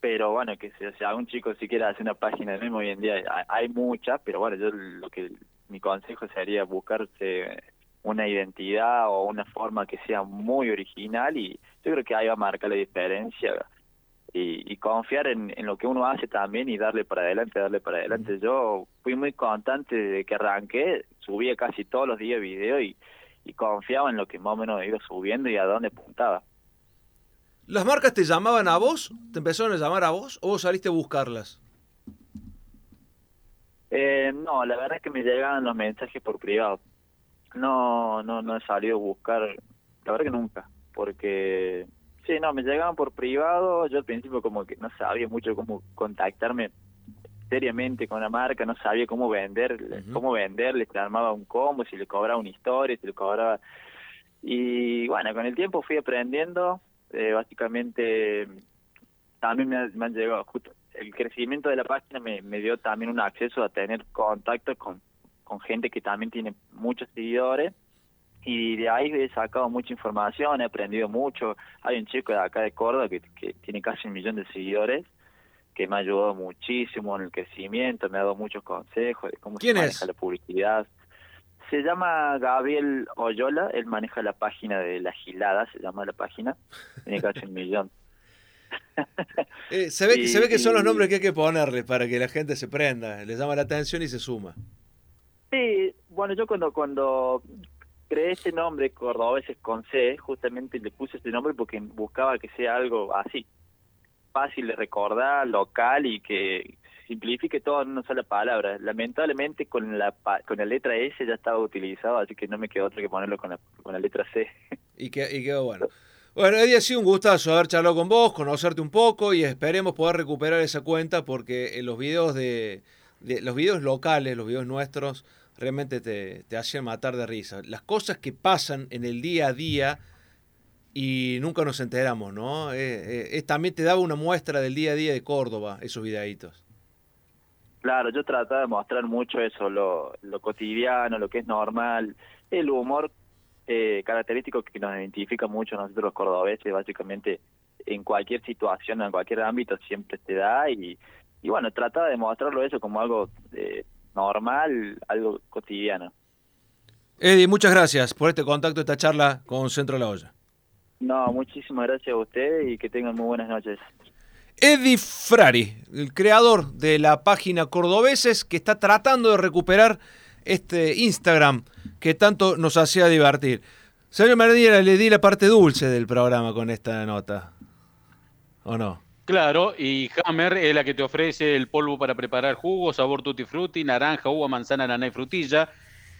[SPEAKER 11] Pero bueno, que si, sea un chico si quiere hacer una página de mismo hoy en día hay, muchas, pero bueno, yo lo que mi consejo sería buscarse una identidad o una forma que sea muy original y yo creo que ahí va a marcar la diferencia y, y confiar en, en, lo que uno hace también y darle para adelante, darle para adelante. Yo fui muy contante de que arranqué, subía casi todos los días video y, y confiaba en lo que más o menos iba subiendo y a dónde apuntaba.
[SPEAKER 2] ¿Las marcas te llamaban a vos? ¿Te empezaron a llamar a vos o vos saliste a buscarlas?
[SPEAKER 11] Eh, no, la verdad es que me llegaban los mensajes por privado. No, no, no he salido a buscar, la verdad que nunca, porque sí, no, me llegaban por privado. Yo al principio como que no sabía mucho cómo contactarme seriamente con la marca, no sabía cómo vender, cómo venderle, se armaba un combo, si le cobraba una historia, si le cobraba... Y bueno, con el tiempo fui aprendiendo, eh, básicamente también me, han llegado, justo el crecimiento de la página me, me dio también un acceso a tener contacto con, con gente que también tiene muchos seguidores y de ahí he sacado mucha información, he aprendido mucho. Hay un chico de acá de Córdoba que, que tiene casi un millón de seguidores que me ha ayudado muchísimo en el crecimiento, me ha dado muchos consejos de cómo se maneja la publicidad. Se llama Gabriel Oyola, él maneja la página de La Gilada, se llama la página, tiene casi un millón.
[SPEAKER 2] Eh, se, ve, que, se ve que son los nombres que hay que ponerle para que la gente se prenda, le llama la atención y se suma.
[SPEAKER 11] Sí, bueno, yo cuando cuando creé este nombre, Cordobeses con C, justamente le puse este nombre porque buscaba que sea algo así, fácil de recordar, local y que simplifique todo en una sola palabra. Lamentablemente con la con la letra S ya estaba utilizado, así que no me quedó otro que ponerlo con la, con la letra C.
[SPEAKER 2] Y, que, y quedó bueno. Bueno, Eddie, ha sido un gustazo haber charlado con vos, conocerte un poco y esperemos poder recuperar esa cuenta porque en los videos de, los videos locales, los videos nuestros, realmente te, te hacen matar de risa. Las cosas que pasan en el día a día y nunca nos enteramos, ¿no? Eh, también te daba una muestra del día a día de Córdoba, esos videitos.
[SPEAKER 11] Claro, yo trataba de mostrar mucho eso, lo, lo cotidiano, lo que es normal, el humor eh, característico que nos identifica mucho a nosotros los cordobeses, básicamente en cualquier situación, en cualquier ámbito siempre te da y, y bueno, trataba de mostrarlo eso como algo eh, normal, algo cotidiano.
[SPEAKER 2] Eddie, muchas gracias por este contacto, esta charla con Centro de la Olla.
[SPEAKER 11] No, muchísimas gracias a ustedes y que tengan muy buenas noches.
[SPEAKER 2] Eddie Frari, el creador de la página Cordobeses, que está tratando de recuperar este Instagram que tanto nos hacía divertir. Señor Merdira, le di la parte dulce del programa con esta nota. ¿O no?
[SPEAKER 3] Claro, y Hammer es la que te ofrece el polvo para preparar jugo, sabor tutti frutti, naranja, uva, manzana, nana y frutilla.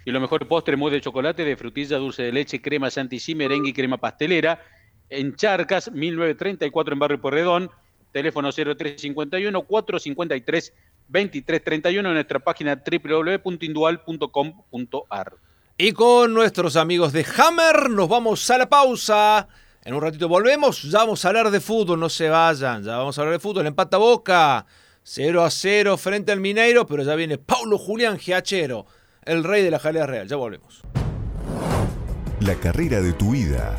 [SPEAKER 3] Y lo mejor postre, mousse de chocolate, de frutilla, dulce de leche, crema chantilly, merengue y crema pastelera. En Charcas, 1934 en Barrio Porredón. Teléfono 0351 453 2331 en nuestra página www.indual.com.ar.
[SPEAKER 2] Y con nuestros amigos de Hammer nos vamos a la pausa. En un ratito volvemos, ya vamos a hablar de fútbol, no se vayan, ya vamos a hablar de fútbol. Empata Boca, 0 a 0 frente al Mineiro, pero ya viene Paulo Julián Giachero, el rey de la jalea real. Ya volvemos.
[SPEAKER 6] La carrera de tu vida.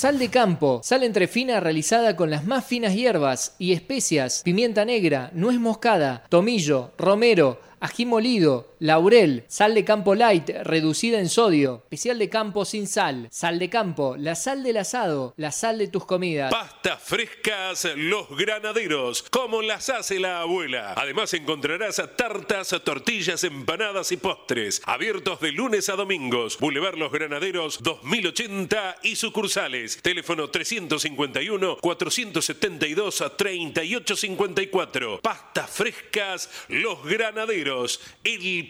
[SPEAKER 7] Sal de campo, sal entre fina realizada con las más finas hierbas y especias, pimienta negra, nuez moscada, tomillo, romero, ají molido, laurel, sal de campo light reducida en sodio, especial de campo sin sal, sal de campo, la sal del asado, la sal de tus comidas.
[SPEAKER 8] Pastas frescas Los Granaderos, como las hace la abuela. Además encontrarás tartas, tortillas, empanadas y postres, abiertos de lunes a domingos. Boulevard Los Granaderos 2080 y sucursales. Teléfono 351 472 3854. Pastas frescas Los Granaderos el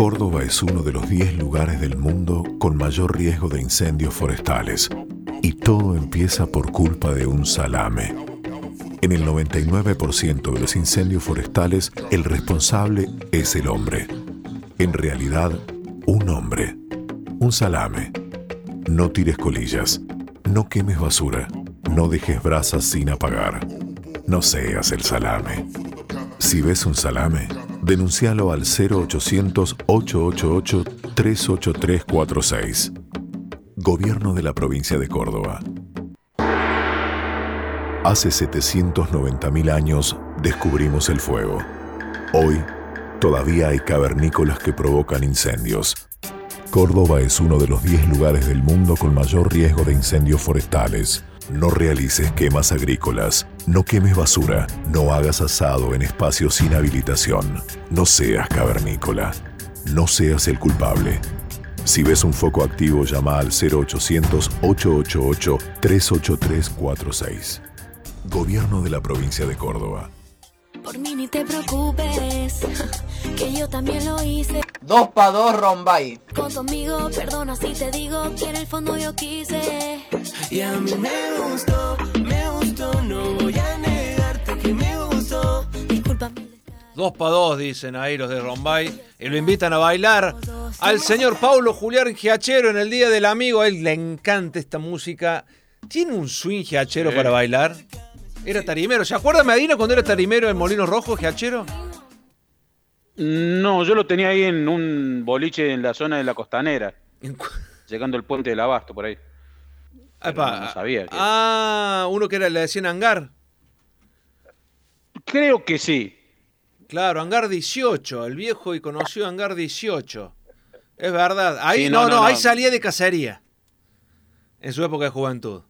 [SPEAKER 6] Córdoba es uno de los 10 lugares del mundo con mayor riesgo de incendios forestales. Y todo empieza por culpa de un salame. En el 99% de los incendios forestales, el responsable es el hombre. En realidad, un hombre. Un salame. No tires colillas. No quemes basura. No dejes brasas sin apagar. No seas el salame. Si ves un salame, denuncialo al 0800-888-38346. Gobierno de la provincia de Córdoba. Hace 790.000 años descubrimos el fuego. Hoy, todavía hay cavernícolas que provocan incendios. Córdoba es uno de los 10 lugares del mundo con mayor riesgo de incendios forestales. No realices quemas agrícolas, no quemes basura, no hagas asado en espacios sin habilitación, no seas cavernícola, no seas el culpable. Si ves un foco activo, llama al 0800-888-38346.
[SPEAKER 9] Gobierno de la provincia de Córdoba.
[SPEAKER 5] Por mí ni te preocupes, que yo también lo hice.
[SPEAKER 12] Dos pa' dos Rombay.
[SPEAKER 5] Con tu amigo, perdona si te digo que en el fondo yo quise.
[SPEAKER 10] Y a mí me gustó, me gustó, no voy a negarte que me gustó.
[SPEAKER 5] Discúlpame.
[SPEAKER 2] Dos pa' dos, dicen ahí los de Rombay. Y lo invitan a bailar al señor Paulo Julián Giachero en el Día del Amigo. A él le encanta esta música. ¿Tiene un swing Giachero para bailar? Era tarimero. ¿Se acuerda Medina cuando era tarimero en Molino Rojo, Giachero?
[SPEAKER 3] No, yo lo tenía ahí en un boliche en la zona de la costanera. llegando al puente del Abasto, por ahí.
[SPEAKER 2] Epa,
[SPEAKER 3] no sabía. que-
[SPEAKER 2] Ah, uno que era, le decían Hangar.
[SPEAKER 3] Creo que sí.
[SPEAKER 2] Claro, Hangar 18, el viejo y conocido Hangar 18. Es verdad. Ahí
[SPEAKER 3] Sí,
[SPEAKER 2] no,
[SPEAKER 3] no,
[SPEAKER 2] no,
[SPEAKER 3] no,
[SPEAKER 2] ahí salía de cacería. En su época de juventud.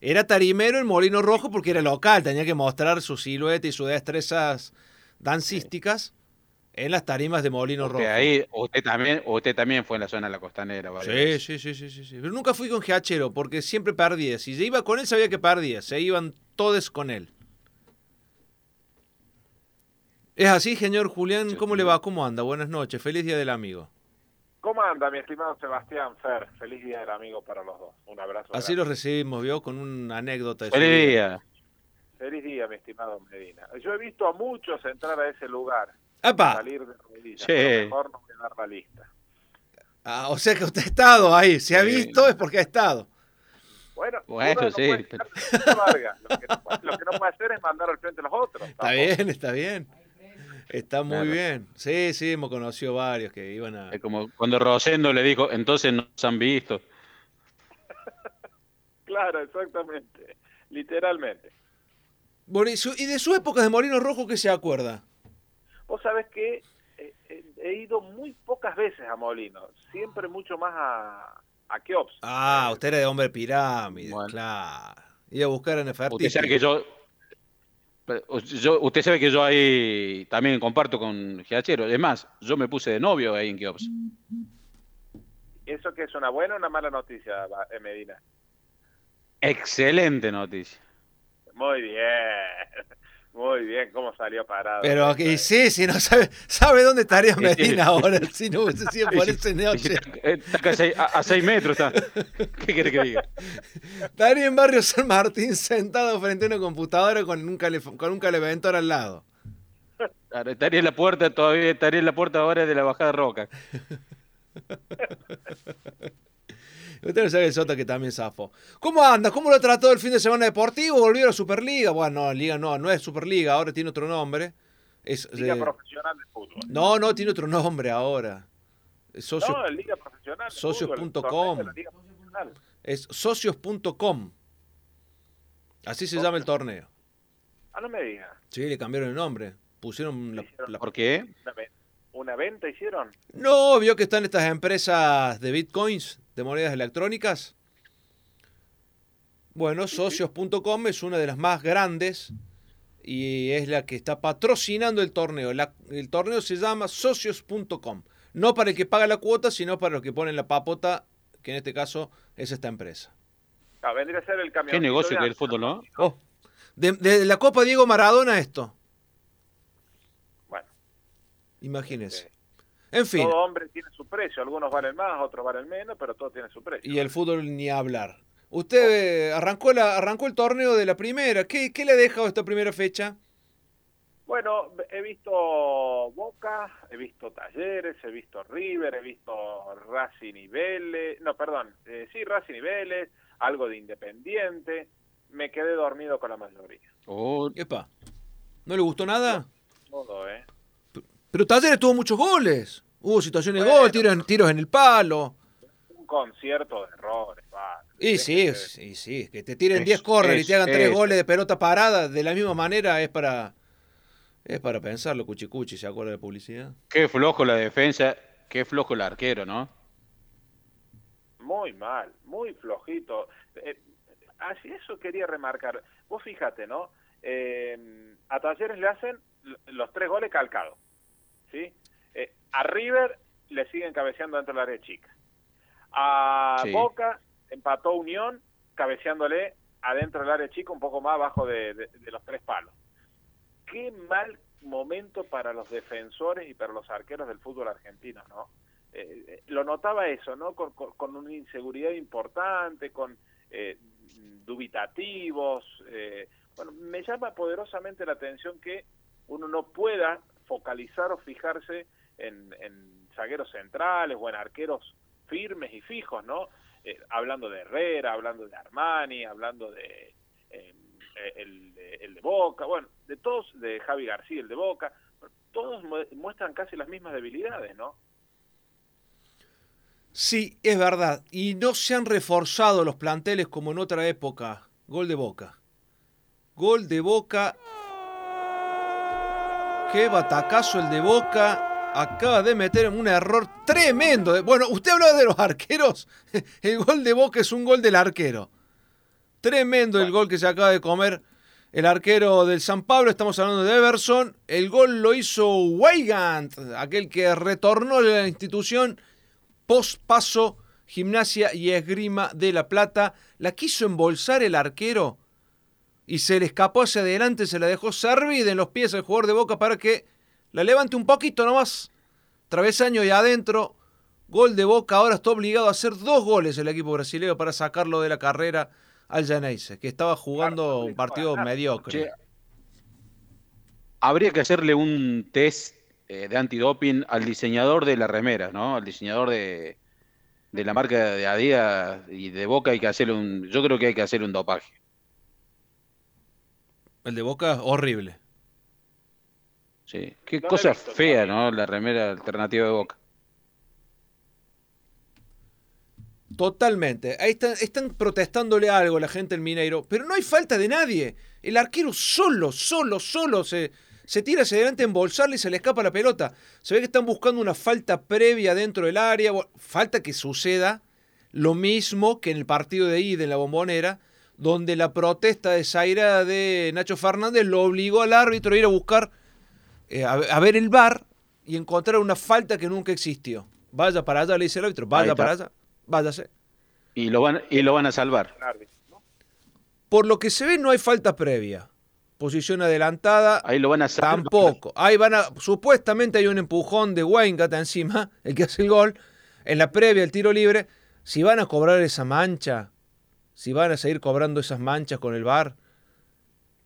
[SPEAKER 2] Era tarimero en Molino Rojo porque era local, tenía que mostrar su silueta y sus destrezas dancísticas en las tarimas de Molino
[SPEAKER 3] Usted
[SPEAKER 2] Rojo.
[SPEAKER 3] ahí, usted también, usted también fue en la zona de la costanera.
[SPEAKER 2] Sí, sí, sí, sí, sí. Pero nunca fui con Giachero porque siempre perdía. Si se iba con él sabía que perdía. Se iban todos con él. Es así, señor Julián. ¿Cómo le va? ¿Cómo anda? Buenas noches. Feliz Día del Amigo.
[SPEAKER 13] ¿Cómo anda, mi estimado Sebastián Fer? Feliz día del amigo para los dos. Un abrazo.
[SPEAKER 2] Así
[SPEAKER 13] grande.
[SPEAKER 2] lo recibimos, ¿vio? Con una anécdota. de su
[SPEAKER 3] Feliz día.
[SPEAKER 13] Feliz día, mi estimado Medina. Yo he visto a muchos entrar a ese lugar.
[SPEAKER 2] ¡Epa!
[SPEAKER 13] Salir de rodillas.
[SPEAKER 2] Sí.
[SPEAKER 13] pero Mejor no voy a dar la lista.
[SPEAKER 2] Ah, o sea que usted ha estado ahí. Si ha
[SPEAKER 3] Sí.
[SPEAKER 2] visto es porque ha estado.
[SPEAKER 13] Bueno,
[SPEAKER 3] Bueno,
[SPEAKER 13] no
[SPEAKER 3] sí, pero-.
[SPEAKER 13] Lo que, no, puede- lo que no puede hacer es mandar al frente a los otros.
[SPEAKER 2] Está bien, está bien. Está muy
[SPEAKER 3] Claro.
[SPEAKER 2] bien. Sí, sí, hemos conocido varios que iban a...
[SPEAKER 3] Es como cuando Rosendo le dijo, entonces nos han visto.
[SPEAKER 13] Claro, exactamente. Literalmente.
[SPEAKER 2] Bueno, ¿y su- ¿Y de su época de Molino Rojo qué se acuerda?
[SPEAKER 13] Vos sabés que eh, eh, he ido muy pocas veces a Molino. Siempre mucho más a, a Keops.
[SPEAKER 2] Ah, usted era de hombre pirámide, claro. Iba a buscar en Nefertiti.
[SPEAKER 3] Usted sabe que yo, yo- usted sabe que yo ahí también comparto con Giachero. Es más, yo me puse de novio ahí en Kiops.
[SPEAKER 13] ¿Eso que es una buena o una mala noticia, eh, Medina?
[SPEAKER 3] Excelente noticia.
[SPEAKER 13] Muy bien. Muy bien, cómo salió parado.
[SPEAKER 2] Pero aquí sí, si no sabe, sabe dónde estaría. Medina ahora, si no hubiese sido por ese noche.
[SPEAKER 3] Está casi a, a seis metros. Está. ¿Qué quiere que diga?
[SPEAKER 2] Estaría en Barrio San Martín sentado frente a una computadora con un, con un caleventor al lado.
[SPEAKER 3] Claro, estaría en la puerta todavía, estaría en la puerta ahora de la bajada Roca.
[SPEAKER 2] Usted no sabe el Sota que también zafó. ¿Cómo anda? ¿Cómo lo trató el fin de semana deportivo? ¿Volvió a la Superliga? Bueno, no, Liga no, no es Superliga, ahora tiene otro nombre. Es,
[SPEAKER 13] Liga
[SPEAKER 2] eh,
[SPEAKER 13] Profesional de Fútbol.
[SPEAKER 2] no, no, tiene otro nombre ahora. Es socio-
[SPEAKER 13] No, Liga Profesional
[SPEAKER 2] socios.com. es socios.com. Así se llama el torneo.
[SPEAKER 13] Ah, no me digas.
[SPEAKER 2] Sí, le cambiaron el nombre. Pusieron la, la-
[SPEAKER 3] ¿Por qué?
[SPEAKER 13] Una venta hicieron.
[SPEAKER 2] No, vio que están estas empresas de bitcoins, de monedas electrónicas. Bueno, socios.com es una de las más grandes y es la que está patrocinando el torneo. La- el torneo se llama socios.com. No para el que paga la cuota, sino para los que ponen la papota, que en este caso es esta empresa.
[SPEAKER 13] Ah, vendría a ser el camión.
[SPEAKER 3] Qué negocio que es el fútbol, ¿no?
[SPEAKER 2] Oh, de, de la Copa Diego Maradona esto.
[SPEAKER 13] Bueno.
[SPEAKER 2] Imagínese. En fin.
[SPEAKER 13] Todo hombre tiene su precio. Algunos valen más, otros valen menos, pero todo tiene su precio.
[SPEAKER 2] Y el fútbol ni hablar. Usted eh, arrancó, la, arrancó el torneo de la primera. ¿Qué, qué le ha dejado esta primera fecha?
[SPEAKER 13] Bueno, he visto Boca, he visto Talleres, he visto River, he visto Racing y Vélez, no, perdón, eh, sí, Racing y Vélez, algo de Independiente, me quedé dormido con la mayoría.
[SPEAKER 3] Oh,
[SPEAKER 2] Epa. ¿No le gustó nada?
[SPEAKER 13] Todo, ¿eh?
[SPEAKER 2] Pero Talleres tuvo muchos goles. Hubo situaciones de gol, tiros, en- tiros en el palo.
[SPEAKER 13] Un concierto de errores, va.
[SPEAKER 2] Y sí, sí, sí. Que te tiren
[SPEAKER 3] Es-
[SPEAKER 2] 10 corners y
[SPEAKER 3] es-
[SPEAKER 2] te hagan 3
[SPEAKER 3] es-
[SPEAKER 2] goles de pelota parada de la misma manera es para es para pensarlo, cuchicuchi, ¿se acuerda de publicidad?
[SPEAKER 3] Qué flojo la defensa, qué flojo el arquero, ¿no?
[SPEAKER 13] Muy mal, muy flojito. Eh, así eso quería remarcar. Vos fíjate, ¿no? Eh, a Talleres le hacen los tres goles calcados, ¿sí? Eh, a River le siguen cabeceando dentro del área chica. A
[SPEAKER 3] Sí.
[SPEAKER 13] Boca empató Unión cabeceándole adentro del área chica, un poco más abajo de, los tres palos. Qué mal momento para los defensores y para los arqueros del fútbol argentino, ¿no? Eh, eh, lo notaba eso, ¿no? Con, una inseguridad importante, con eh, dubitativos. bueno, me llama poderosamente la atención que uno no pueda focalizar o fijarse en, en zagueros centrales o en arqueros firmes y fijos, ¿no? Eh, hablando de Herrera, hablando de Armani, hablando de eh, el, de Boca, bueno, de todos, de Javi García, el de Boca, todos muestran casi las mismas debilidades, ¿no?
[SPEAKER 2] Sí, es verdad. Y no se han reforzado los planteles como en otra época. Gol de Boca. Gol de Boca. Qué batacazo el de Boca acaba de meter un error tremendo. Bueno, usted hablaba de los arqueros. El gol de Boca es un gol del arquero. Tremendo el gol que se acaba de comer el arquero del San Pablo. Estamos hablando de Everson. El gol lo hizo Weigand, aquel que retornó a la institución post paso Gimnasia y Esgrima de La Plata. La quiso embolsar el arquero y se le escapó hacia adelante, se la dejó servida en los pies al jugador de Boca para que la levante un poquito nomás. Travesaño y adentro. Gol de Boca. Ahora está obligado a hacer dos goles el equipo brasileño para sacarlo de la carrera al Janeise, que estaba jugando un partido mediocre.
[SPEAKER 3] habría que hacerle un test eh, de antidoping al diseñador de la remera, ¿no? Al diseñador de, de la marca de Adidas y de Boca hay que hacerle un. Yo creo que hay que hacerle un dopaje.
[SPEAKER 2] El de Boca, horrible.
[SPEAKER 3] Sí, qué cosa fea, ¿no? La remera alternativa de Boca.
[SPEAKER 2] Totalmente. Ahí están, están protestándole algo a la gente del Mineiro, pero no hay falta de nadie. El arquero solo, solo, solo se, se tira hacia adelante a embolsarle y se le escapa la pelota. Se ve que están buscando una falta previa dentro del área. Falta que suceda lo mismo que en el partido de ida en la bombonera, donde la protesta de Zaira de Nacho Fernández lo obligó al árbitro a ir a buscar eh, a, ver el bar y encontrar una falta que nunca existió. Vaya para allá, le dice el árbitro, vaya para allá, váyase.
[SPEAKER 3] Y lo, van, y lo van a salvar.
[SPEAKER 2] Por lo que se ve, no hay falta previa. Posición adelantada.
[SPEAKER 3] Ahí lo van a salvar.
[SPEAKER 2] Tampoco. Ahí van a. Supuestamente hay un empujón de Weingart encima, el que hace el gol. En la previa, el tiro libre. Si van a cobrar esa mancha, si van a seguir cobrando esas manchas con el bar,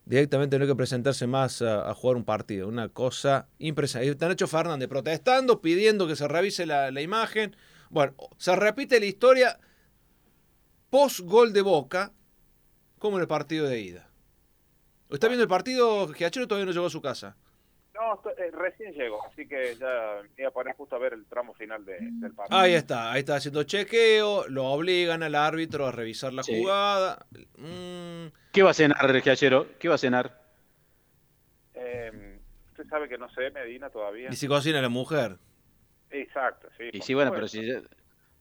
[SPEAKER 2] directamente no hay que presentarse más a, jugar un partido. Una cosa impresionante. Está Nacho Fernández protestando, pidiendo que se revise la, imagen. Bueno, se repite la historia post gol de Boca, como en el partido de ida. ¿Está viendo el partido? Giachero todavía no llegó a su casa.
[SPEAKER 13] No, eh, recién llegó, así que ya iba a poner justo a ver el tramo final del partido.
[SPEAKER 2] Ahí está, ahí está haciendo chequeo, lo obligan al árbitro a revisar la jugada.
[SPEAKER 3] Mm. ¿Qué va a cenar, Giachero? ¿Qué va a cenar?
[SPEAKER 13] Eh, usted sabe que no sé, Medina, todavía.
[SPEAKER 2] ¿Y si cocina la mujer?
[SPEAKER 13] Exacto, sí.
[SPEAKER 3] Y sí, bueno, pero si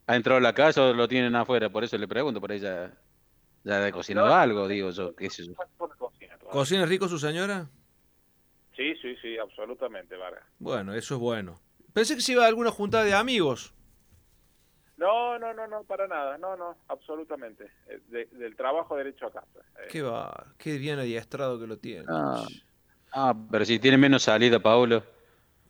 [SPEAKER 3] ha entrado a la casa o lo tienen afuera, por eso le pregunto, por ella ya ha cocinado algo, digo yo, qué sé yo.
[SPEAKER 2] ¿Cocina rico su señora?
[SPEAKER 13] Sí, sí, sí, absolutamente, Vargas.
[SPEAKER 2] Bueno, eso es bueno. Pensé que se iba a alguna junta de amigos.
[SPEAKER 13] No, no, no, no, para nada, no, no, absolutamente. Eh, del trabajo derecho a casa.
[SPEAKER 2] Eh. Qué va, qué bien adiestrado que lo tiene.
[SPEAKER 3] Ah, ah pero si tiene menos salida, Paulo.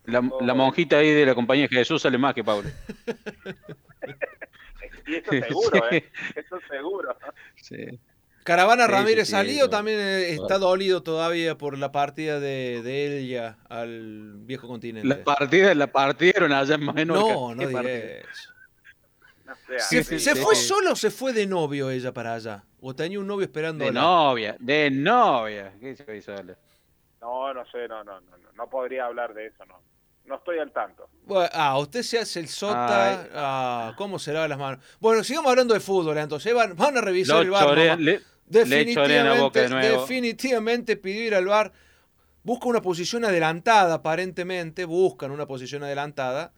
[SPEAKER 3] La, monjita ahí de la compañía de Jesús sale más que Pablo.
[SPEAKER 13] y eso seguro, ¿eh? Eso seguro.
[SPEAKER 2] Sí. Caravana Ramírez salió también eh, está dolido todavía por la partida de, de ella al viejo continente.
[SPEAKER 3] La partida la partieron allá en Menorca.
[SPEAKER 2] No, no digas ¿Se, ¿Se, fue solo o se fue de novio ella para allá? ¿O tenía un novio esperando?
[SPEAKER 3] De novia, de novia. ¿Qué se
[SPEAKER 13] hizo No, no sé, no, no, no, no podría hablar de eso, no. No estoy al tanto.
[SPEAKER 2] ah, usted se hace el sota. Ah, ¿Cómo será las manos? Bueno, sigamos hablando de fútbol, entonces. Van, van a revisar el bar. Definitivamente, definitivamente pidió ir al bar. Busca una posición adelantada, aparentemente. Buscan una posición adelantada.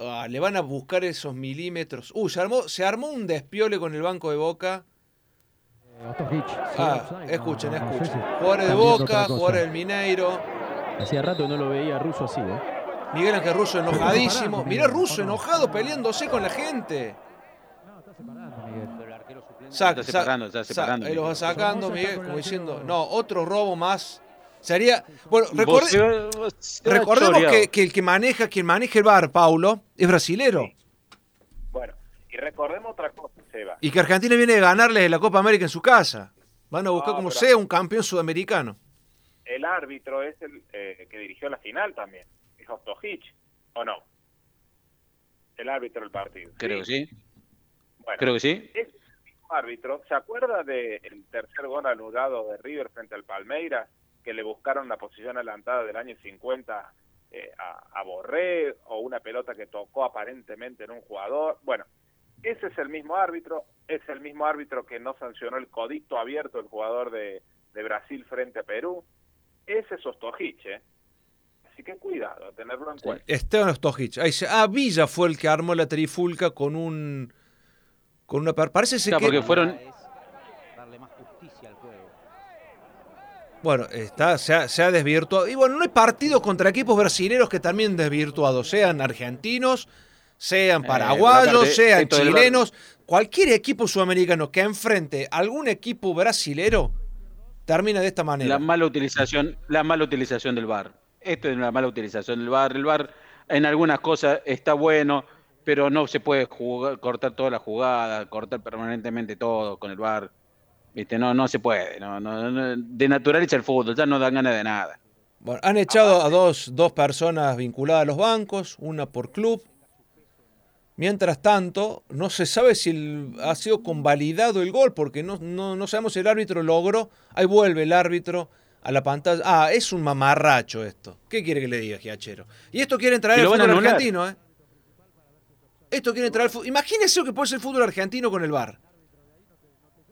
[SPEAKER 2] Ah, le van a buscar esos milímetros. Uh, se armó, se armó un despiole con el banco de Boca. Ah, escuchen, escuchen. Jugadores de Boca, jugadores del Mineiro.
[SPEAKER 14] Hacía rato no lo veía Russo así, ¿eh?
[SPEAKER 2] Miguel Ángel Russo enojadísimo. Mirá Russo enojado peleándose con la gente. No, está separando,
[SPEAKER 3] está separando,
[SPEAKER 2] lo va sacando, Miguel, como diciendo, no, otro robo más. Sería. Bueno, recordemos que, el que maneja, quien maneja el bar, Paulo, es brasilero.
[SPEAKER 13] Bueno, y recordemos otra cosa, Seba.
[SPEAKER 2] Y que Argentina viene de ganarle la Copa América en su casa. Van a buscar como sea un campeón sudamericano.
[SPEAKER 13] El árbitro es el eh, que dirigió la final también. Es Ostojic, ¿o no? El árbitro del partido.
[SPEAKER 3] Creo que sí. Creo que sí.
[SPEAKER 13] Es el árbitro. ¿Se acuerda del tercer gol anulado de River frente al Palmeiras? Que le buscaron la posición adelantada del año 50 eh, a, a Borré o una pelota que tocó aparentemente en un jugador. Bueno, ese es el mismo árbitro, es el mismo árbitro que no sancionó el codito abierto del jugador de, Brasil frente a Perú. Ese es Ostojic, ¿eh? Así que cuidado, tenerlo en cuenta.
[SPEAKER 2] Esteban Ostojic. Ahí ah, Villa fue el que armó la trifulca con un... Con una... Parece ser que...
[SPEAKER 3] porque fueron...
[SPEAKER 2] Bueno, está, se ha, se ha, desvirtuado. Y bueno, no hay partidos contra equipos brasileños que también desvirtuados, sean argentinos, sean eh, paraguayos, sean chilenos, cualquier equipo sudamericano que enfrente algún equipo brasilero termina de esta manera.
[SPEAKER 3] La mala utilización, la mala utilización del VAR. Esto es una mala utilización del VAR. El VAR en algunas cosas está bueno, pero no se puede cortar toda la jugada, cortar permanentemente todo con el VAR. ¿Viste? No, no se puede. No, no, denaturaliza el fútbol, ya no dan ganas de nada.
[SPEAKER 2] Bueno, han echado a dos, dos personas vinculadas a los bancos, una por club Mientras tanto, no se sabe si ha sido convalidado el gol, porque no, no, sabemos si el árbitro logró. Ahí vuelve el árbitro a la pantalla. Ah, es un mamarracho esto. ¿Qué quiere que le diga, Giachero? Y esto quiere traer el fútbol argentino, ¿eh? Esto quiere traer fútbol. Imagínese lo que puede ser el fútbol argentino con el VAR.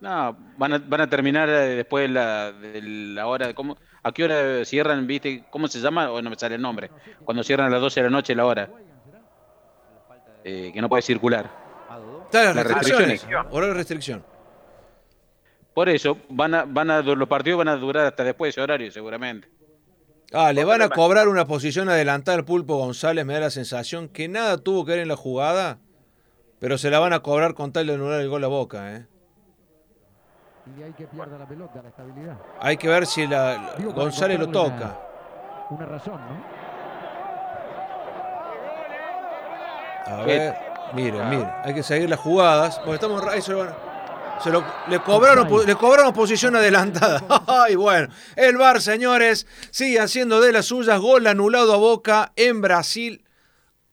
[SPEAKER 3] No, van a, van a terminar eh, después de la, de la hora. ¿cómo, ¿A qué hora cierran? ¿Viste? ¿Cómo se llama? O no me sale el nombre. Cuando cierran a las 12 de la noche la hora. Eh, que no puede circular.
[SPEAKER 2] Está las restricciones. Horario de restricción.
[SPEAKER 3] Por eso, van a, van a, los partidos van a durar hasta después de ese horario, seguramente.
[SPEAKER 2] Ah, le van a cobrar una posición adelantada al Pulpo González, me da la sensación que nada tuvo que ver en la jugada, pero se la van a cobrar con tal de anular el gol a boca, ¿eh?
[SPEAKER 15] Y hay que pierda la pelota, la estabilidad.
[SPEAKER 2] Hay que ver si la, González lo toca.
[SPEAKER 15] una razón, ¿no?
[SPEAKER 2] A ver, miren, miren, hay que seguir las jugadas. Porque estamos. Ahí se lo, le, cobraron, le cobraron posición adelantada. Ay, bueno. El VAR, señores, sigue haciendo de las suyas. Gol anulado a boca en Brasil.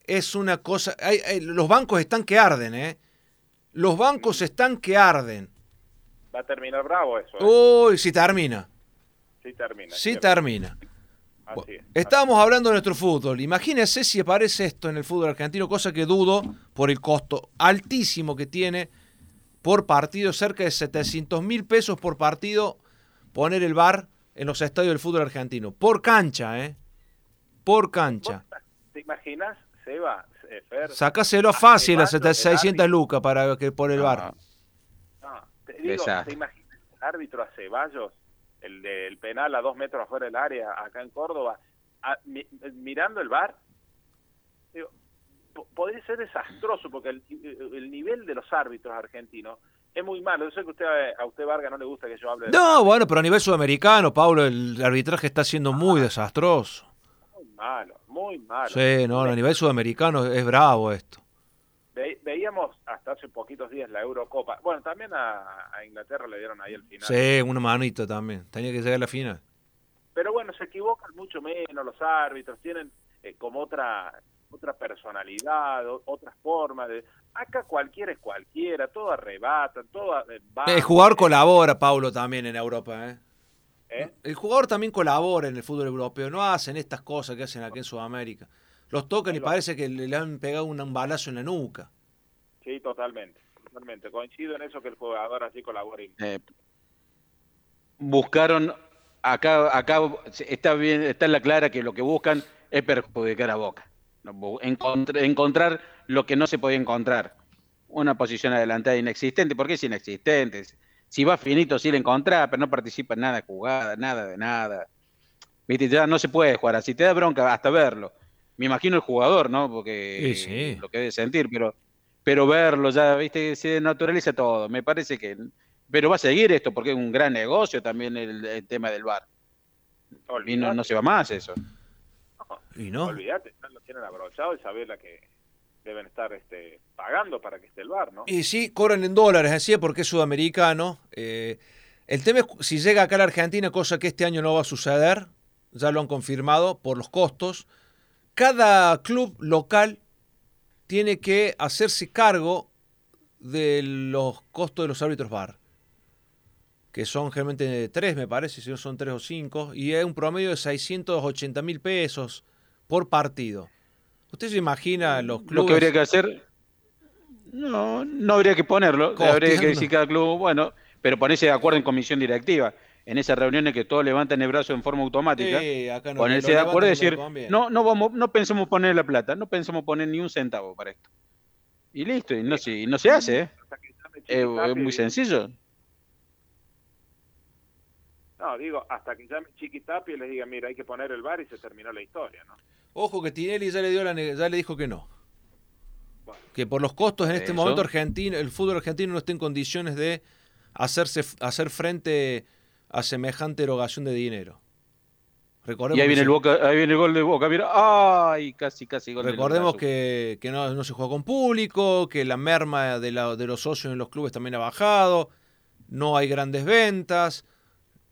[SPEAKER 2] Es una cosa. los bancos están que arden, ¿eh? Los bancos están que arden.
[SPEAKER 13] Va a terminar bravo eso.
[SPEAKER 2] ¿eh? Uy, si termina.
[SPEAKER 13] Sí termina.
[SPEAKER 2] Sí termina. Estábamos hablando de nuestro fútbol. Imagínense si aparece esto en el fútbol argentino, cosa que dudo por el costo altísimo que tiene por partido, cerca de 700 mil pesos por partido, poner el bar en los estadios del fútbol argentino. Por cancha, ¿eh? Por cancha.
[SPEAKER 13] ¿Te imaginas, Seba?
[SPEAKER 2] Eh, Sácaselo fácil a 600 lucas para que por el bar.
[SPEAKER 13] te digo, ¿te imaginas el árbitro a Ceballos el del penal a dos metros afuera del área, acá en Córdoba, mirando el bar, podría ser desastroso porque el, nivel de los árbitros argentinos es muy malo. Yo sé que usted, a usted Vargas no le gusta que yo hable de
[SPEAKER 2] No, bueno, pero a nivel sudamericano, Pablo, el arbitraje está siendo muy desastroso.
[SPEAKER 13] Muy malo, muy malo.
[SPEAKER 2] Sí, no, a nivel sudamericano es bravo esto
[SPEAKER 13] veíamos hasta hace poquitos días la Eurocopa. Bueno, también a, Inglaterra le dieron ahí el final.
[SPEAKER 2] Sí, una manito también. Tenía que llegar a la final.
[SPEAKER 13] Pero bueno, se equivocan mucho menos los árbitros, tienen eh, como otra otra personalidad, otra forma de... Acá cualquiera es cualquiera, todo arrebata, todo...
[SPEAKER 2] Eh, el jugador colabora, Paulo, también en Europa, ¿eh? ¿eh? El jugador también colabora en el fútbol europeo, no hacen estas cosas que hacen aquí en Sudamérica. Los tocan y parece que le, han pegado un, balazo en la nuca.
[SPEAKER 13] Sí, totalmente, totalmente. Coincido en eso que el jugador así colabora. Eh,
[SPEAKER 3] buscaron, acá, acá está bien, está en la clara que lo que buscan es perjudicar a Boca. Encontrar lo que no se podía encontrar. Una posición adelantada inexistente. ¿Por qué es inexistente? Si va finito, sí le encontrás, pero no participa en nada de jugada, nada de nada. Viste, ya no se puede jugar así. Te da bronca hasta verlo me imagino el jugador, ¿no? Porque lo que debe sentir, pero pero verlo ya, viste, se naturaliza todo. Me parece que. Pero va a seguir esto porque es un gran negocio también el, tema del bar. Y no, se va más eso.
[SPEAKER 13] y no. Olvídate, lo tienen abrochado y saber la que deben estar este, pagando para que esté el bar, ¿no?
[SPEAKER 2] Y sí, cobran en dólares, así es porque es sudamericano. Eh, el tema es si llega acá a la Argentina, cosa que este año no va a suceder, ya lo han confirmado por los costos. Cada club local tiene que hacerse cargo de los costos de los árbitros bar, que son generalmente tres, me parece, si no son tres o cinco, y es un promedio de 680 mil pesos por partido. ¿Usted se imagina los clubes?
[SPEAKER 3] Lo que habría que hacer, no, no habría que ponerlo, habría que decir cada club, bueno, pero ponerse de acuerdo en comisión directiva en esas reuniones que todos levantan el brazo en forma automática, ponerse de acuerdo y decir, no, no vamos, no pensamos poner la plata, no pensamos poner ni un centavo para esto. Y listo, y no, se, no se hace, ¿eh? es, muy sencillo.
[SPEAKER 13] No, digo, hasta que llame Chiquitapi y les diga, mira, hay que poner el bar y se terminó la historia, ¿no?
[SPEAKER 2] Ojo que Tinelli ya le, dio la, ya le dijo que no. Que por los costos en este momento argentino, el fútbol argentino no está en condiciones de hacerse, hacer frente a semejante erogación de dinero.
[SPEAKER 3] Recordemos y ahí viene, el Boca, ahí viene el gol de Boca, mira, ay, casi, casi
[SPEAKER 2] gol Recordemos que, que no, se juega con público, que la merma de, la, de los socios en los clubes también ha bajado, no hay grandes ventas,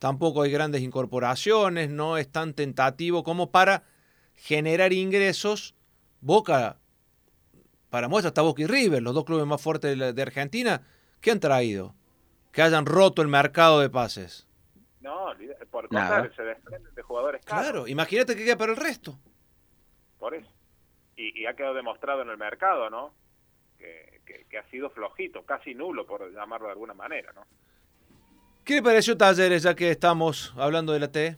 [SPEAKER 2] tampoco hay grandes incorporaciones, no es tan tentativo como para generar ingresos. Boca, para muestra está Boca y River, los dos clubes más fuertes de, de Argentina, ¿qué han traído? Que hayan roto el mercado de pases.
[SPEAKER 13] No, por contar, se desprenden de jugadores
[SPEAKER 2] caros. Claro, imagínate que queda para el resto.
[SPEAKER 13] Por eso. Y, ha quedado demostrado en el mercado, ¿no? Que, ha sido flojito, casi nulo, por llamarlo de alguna manera, ¿no?
[SPEAKER 2] ¿Qué le pareció Talleres, ya que estamos hablando de la T?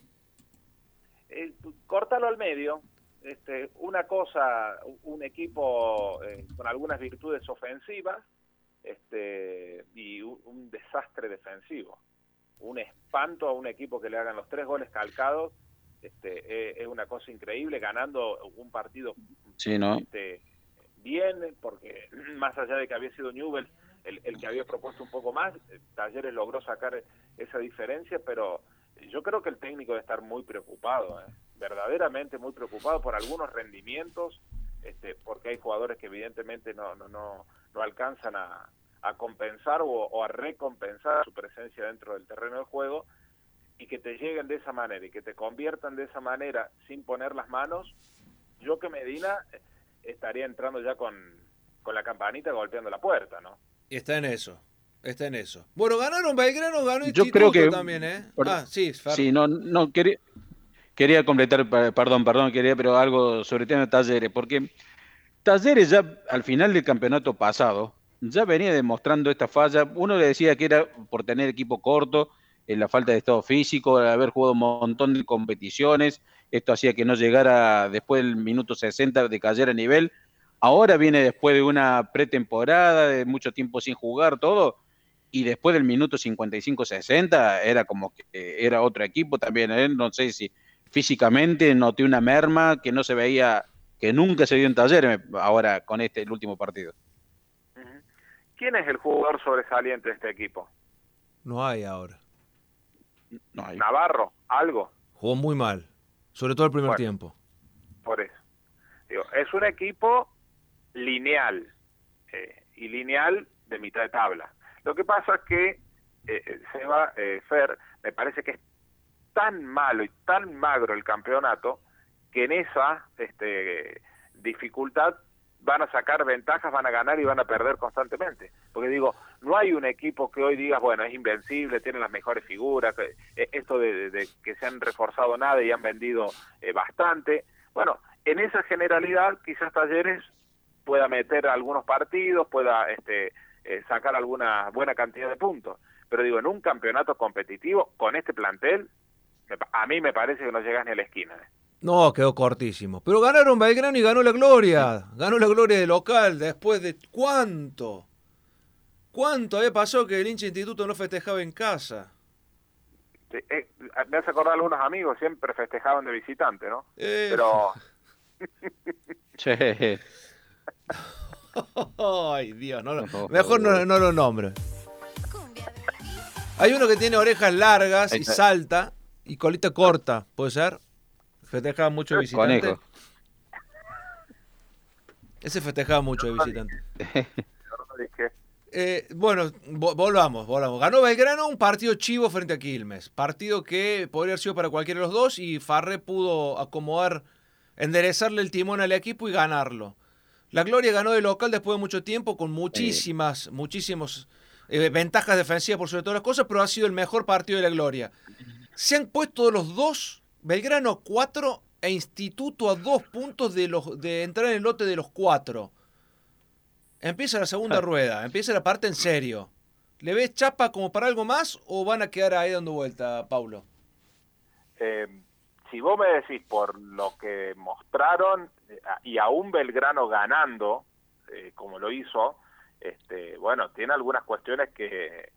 [SPEAKER 13] Eh, córtalo al medio. Este, una cosa, un equipo eh, con algunas virtudes ofensivas este, y un desastre defensivo un espanto a un equipo que le hagan los tres goles calcados. Este, eh, es una cosa increíble, ganando un partido
[SPEAKER 3] sí, ¿no?
[SPEAKER 13] Este, bien, porque más allá de que había sido Newell el, que había propuesto un poco más, eh, Talleres logró sacar esa diferencia, pero yo creo que el técnico debe estar muy preocupado, ¿eh? verdaderamente muy preocupado por algunos rendimientos, este, porque hay jugadores que evidentemente no, no, no, no alcanzan a, compensar o, a recompensar su presencia dentro del terreno de juego y que te lleguen de esa manera y que te conviertan de esa manera sin poner las manos, yo que Medina estaría entrando ya con, con la campanita golpeando la puerta, ¿no?
[SPEAKER 2] Y está en eso, está en eso. Bueno, ganaron Belgrano, ganó Yo creo que también, ¿eh?
[SPEAKER 3] ah, sí, sí, no, no quería, quería completar, perdón, perdón, quería, pero algo sobre el tema de Talleres, porque Talleres ya al final del campeonato pasado, ya venía demostrando esta falla. Uno le decía que era por tener equipo corto, en la falta de estado físico, haber jugado un montón de competiciones. Esto hacía que no llegara después del minuto 60 de cayera a nivel. Ahora viene después de una pretemporada, de mucho tiempo sin jugar, todo. Y después del minuto 55-60 era como que era otro equipo también. ¿eh? No sé si físicamente noté una merma que no se veía, que nunca se vio en taller ahora con este el último partido.
[SPEAKER 13] ¿Quién es el jugador sobresaliente de este equipo?
[SPEAKER 2] No hay ahora.
[SPEAKER 13] No hay. Navarro, algo.
[SPEAKER 2] Jugó muy mal, sobre todo el primer tiempo.
[SPEAKER 13] Por eso. es un equipo lineal eh, y lineal de mitad de tabla. Lo que pasa es que eh, eh Seba eh, Fer me parece que es tan malo y tan magro el campeonato que en esa este, dificultad van a sacar ventajas, van a ganar y van a perder constantemente. Porque digo, no hay un equipo que hoy digas, bueno, es invencible, tiene las mejores figuras, esto de, que se han reforzado nada y han vendido eh, bastante. Bueno, en esa generalidad quizás Talleres pueda meter algunos partidos, pueda este, eh, sacar alguna buena cantidad de puntos. Pero digo, en un campeonato competitivo, con este plantel, a mí me parece que no llegas ni a la esquina.
[SPEAKER 2] No, quedó cortísimo. Pero ganaron Belgrano y ganó la gloria. Ganó la gloria de local después de cuánto. ¿Cuánto había pasado que el hincha instituto no festejaba en casa?
[SPEAKER 13] Eh, me hace acordar a algunos amigos, siempre festejaban de visitante, ¿no? Eh. Pero...
[SPEAKER 3] che.
[SPEAKER 2] Ay, Dios, mejor no, no lo nombro. Hay uno que tiene orejas largas y salta y colita corta, ¿puede ser? Festejaba mucho de visitante. Ese festejaba mucho de visitante. Eh, bueno, volvamos, volvamos. Ganó Belgrano un partido chivo frente a Quilmes. Partido que podría haber sido para cualquiera de los dos y Farré pudo acomodar, enderezarle el timón al equipo y ganarlo. La Gloria ganó de local después de mucho tiempo con muchísimas, muchísimos eh, ventajas defensivas por sobre todas las cosas, pero ha sido el mejor partido de la Gloria. Se han puesto los dos, Belgrano 4 e Instituto a dos puntos de, los, de entrar en el lote de los cuatro. Empieza la segunda rueda, empieza la parte en serio. ¿Le ves chapa como para algo más o van a quedar ahí dando vuelta, Paulo?
[SPEAKER 13] Eh, si vos me decís por lo que mostraron eh, y aún Belgrano ganando, eh, como lo hizo, este, bueno, tiene algunas cuestiones que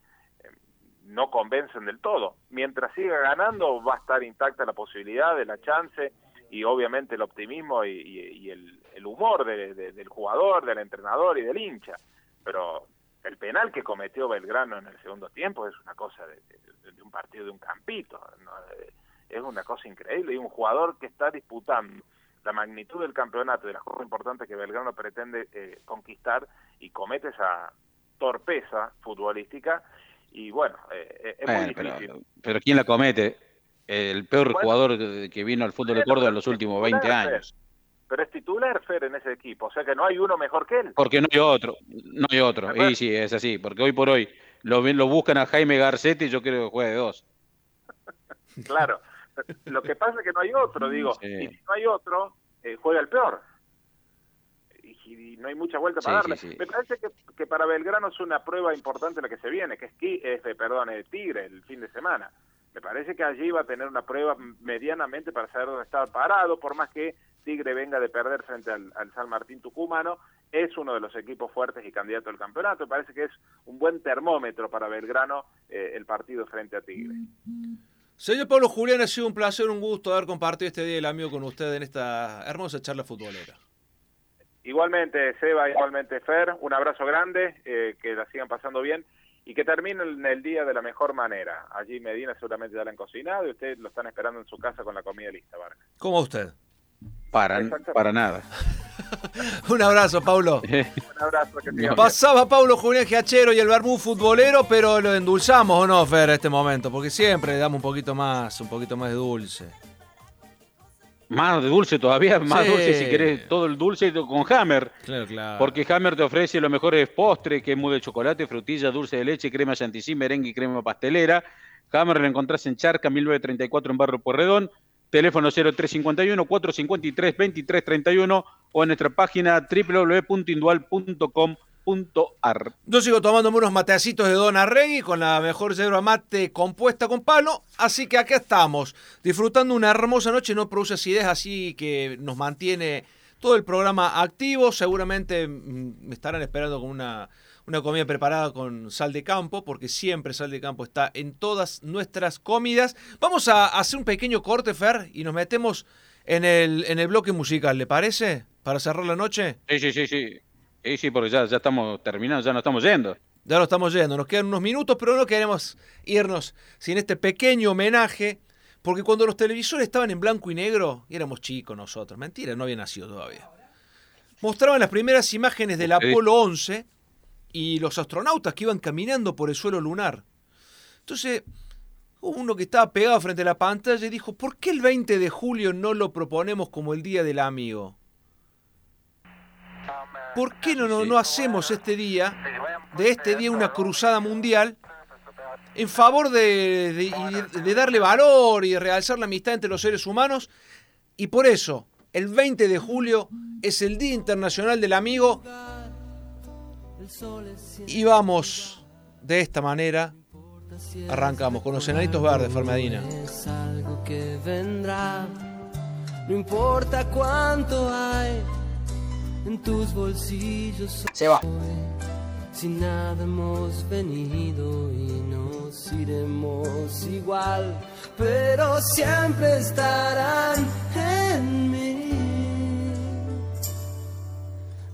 [SPEAKER 13] no convencen del todo. Mientras siga ganando, va a estar intacta la posibilidad de la chance y obviamente el optimismo y, el, humor del jugador, del entrenador y del hincha. Pero el penal que cometió Belgrano en el segundo tiempo es una cosa de, un partido de un campito, es una cosa increíble. Y un jugador que está disputando la magnitud del campeonato y las cosas importantes que Belgrano pretende eh, conquistar y comete esa torpeza futbolística y bueno, eh, es muy difícil.
[SPEAKER 3] Pero, ¿quién la comete? El peor jugador que vino al fútbol de Córdoba en los últimos 20 años.
[SPEAKER 13] Pero es titular Fer en ese equipo, o sea que no hay uno mejor que él.
[SPEAKER 3] Porque no hay otro, no hay otro. Y sí, es así, porque hoy por hoy lo, lo buscan a Jaime Garcetti y yo creo que juegue dos.
[SPEAKER 13] claro, lo que pasa es que no hay otro, digo, y si no hay otro, eh, juega el peor y no hay mucha vuelta para darle. Me parece que, para Belgrano es una prueba importante la que se viene, que es, este, perdón, el Tigre el fin de semana. Me parece que allí va a tener una prueba medianamente para saber dónde está parado, por más que Tigre venga de perder frente al, San Martín Tucumano, es uno de los equipos fuertes y candidato al campeonato. Me parece que es un buen termómetro para Belgrano eh, el partido frente a Tigre.
[SPEAKER 2] Señor Pablo Julián, ha sido un placer, un gusto haber compartido este día el amigo con usted en esta hermosa charla futbolera.
[SPEAKER 13] Igualmente, Seba, igualmente Fer, un abrazo grande, eh, que la sigan pasando bien y que terminen el día de la mejor manera. Allí Medina seguramente ya la han cocinado y ustedes lo están esperando en su casa con la comida lista, Vargas.
[SPEAKER 2] ¿Cómo usted?
[SPEAKER 3] Para, para nada.
[SPEAKER 2] un abrazo, Paulo.
[SPEAKER 13] un abrazo. Que
[SPEAKER 2] Pasaba Paulo Julián Giachero y el Barbú futbolero, pero lo endulzamos o no, Fer, en este momento, porque siempre le damos un poquito más, un poquito más de dulce.
[SPEAKER 3] Más de dulce todavía, más dulce si querés todo el dulce con Hammer.
[SPEAKER 2] Claro, claro.
[SPEAKER 3] Porque Hammer te ofrece los mejores postres, que es mousse de chocolate, frutilla, dulce de leche, crema chantilly, merengue y crema pastelera. Hammer lo encontrás en Charca, 1934 en Barrio Porredón. Teléfono 0351 453 2331 o en nuestra página www.indual.com
[SPEAKER 2] yo sigo tomándome unos mateacitos de Don Arregui con la mejor yerba mate compuesta con palo, así que acá estamos, disfrutando una hermosa noche, no produce acidez, así que nos mantiene todo el programa activo, seguramente mm, me estarán esperando con una, una comida preparada con sal de campo, porque siempre sal de campo está en todas nuestras comidas. Vamos a hacer un pequeño corte, Fer, y nos metemos en el, en el bloque musical, ¿le parece? Para cerrar la noche.
[SPEAKER 3] Sí, sí, sí, sí. Sí, sí, porque ya, ya estamos terminando, ya nos estamos yendo.
[SPEAKER 2] Ya nos estamos yendo, nos quedan unos minutos, pero no queremos irnos sin este pequeño homenaje, porque cuando los televisores estaban en blanco y negro, y éramos chicos nosotros, mentira, no había nacido todavía. Mostraban las primeras imágenes del Apolo 11 y los astronautas que iban caminando por el suelo lunar. Entonces, uno que estaba pegado frente a la pantalla y dijo, ¿por qué el 20 de julio no lo proponemos como el Día del Amigo? ¿por qué no, no, hacemos este día, de este día una cruzada mundial en favor de, darle valor y de realzar la amistad entre los seres humanos? Y por eso, el 20 de julio es el Día Internacional del Amigo y vamos de esta manera. Arrancamos con los enanitos verdes, Fermedina.
[SPEAKER 16] Es algo que vendrá, no importa cuánto hay en tus bolsillos.
[SPEAKER 12] Se va.
[SPEAKER 16] Sin nada hemos venido y nos iremos igual, pero siempre estarán en mí.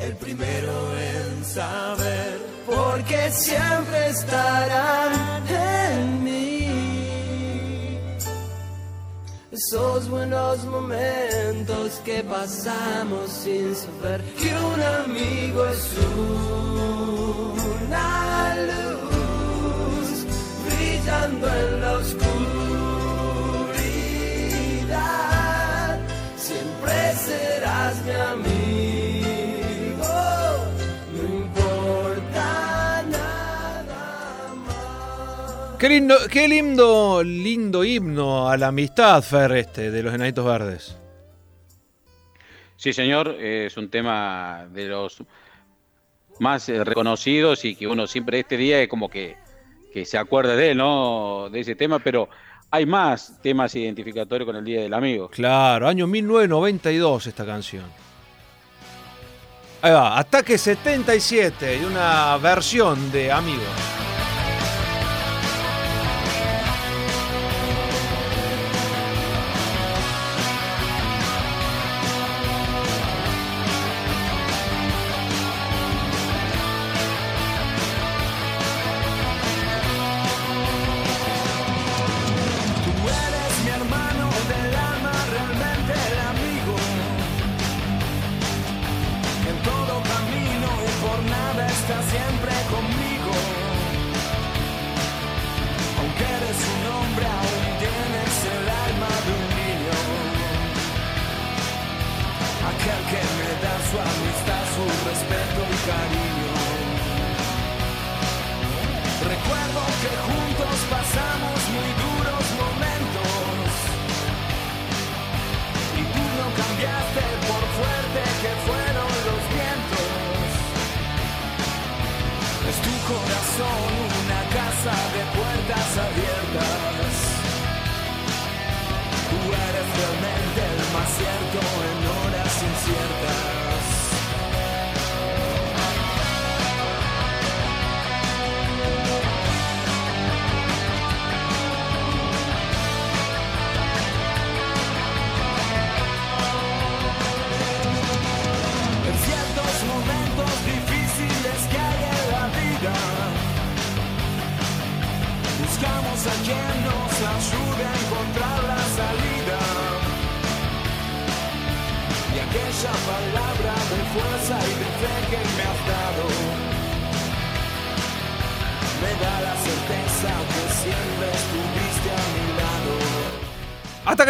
[SPEAKER 16] el primero en saber, porque siempre estarán en mí. Esos buenos momentos que pasamos sin saber que un amigo es una luz brillando en la oscuridad. Siempre serás mi amigo,
[SPEAKER 17] Qué lindo, qué lindo, lindo himno a la amistad, Fer, este, de los Enanitos Verdes.
[SPEAKER 3] Sí, señor, es un tema de los más eh, reconocidos y que uno siempre este día es como que, que se acuerda de él, ¿no? De ese tema, pero hay más temas identificatorios con el Día del Amigo.
[SPEAKER 17] Claro, año 1992 esta canción. Ahí va, Ataque 77 y una versión de Amigos.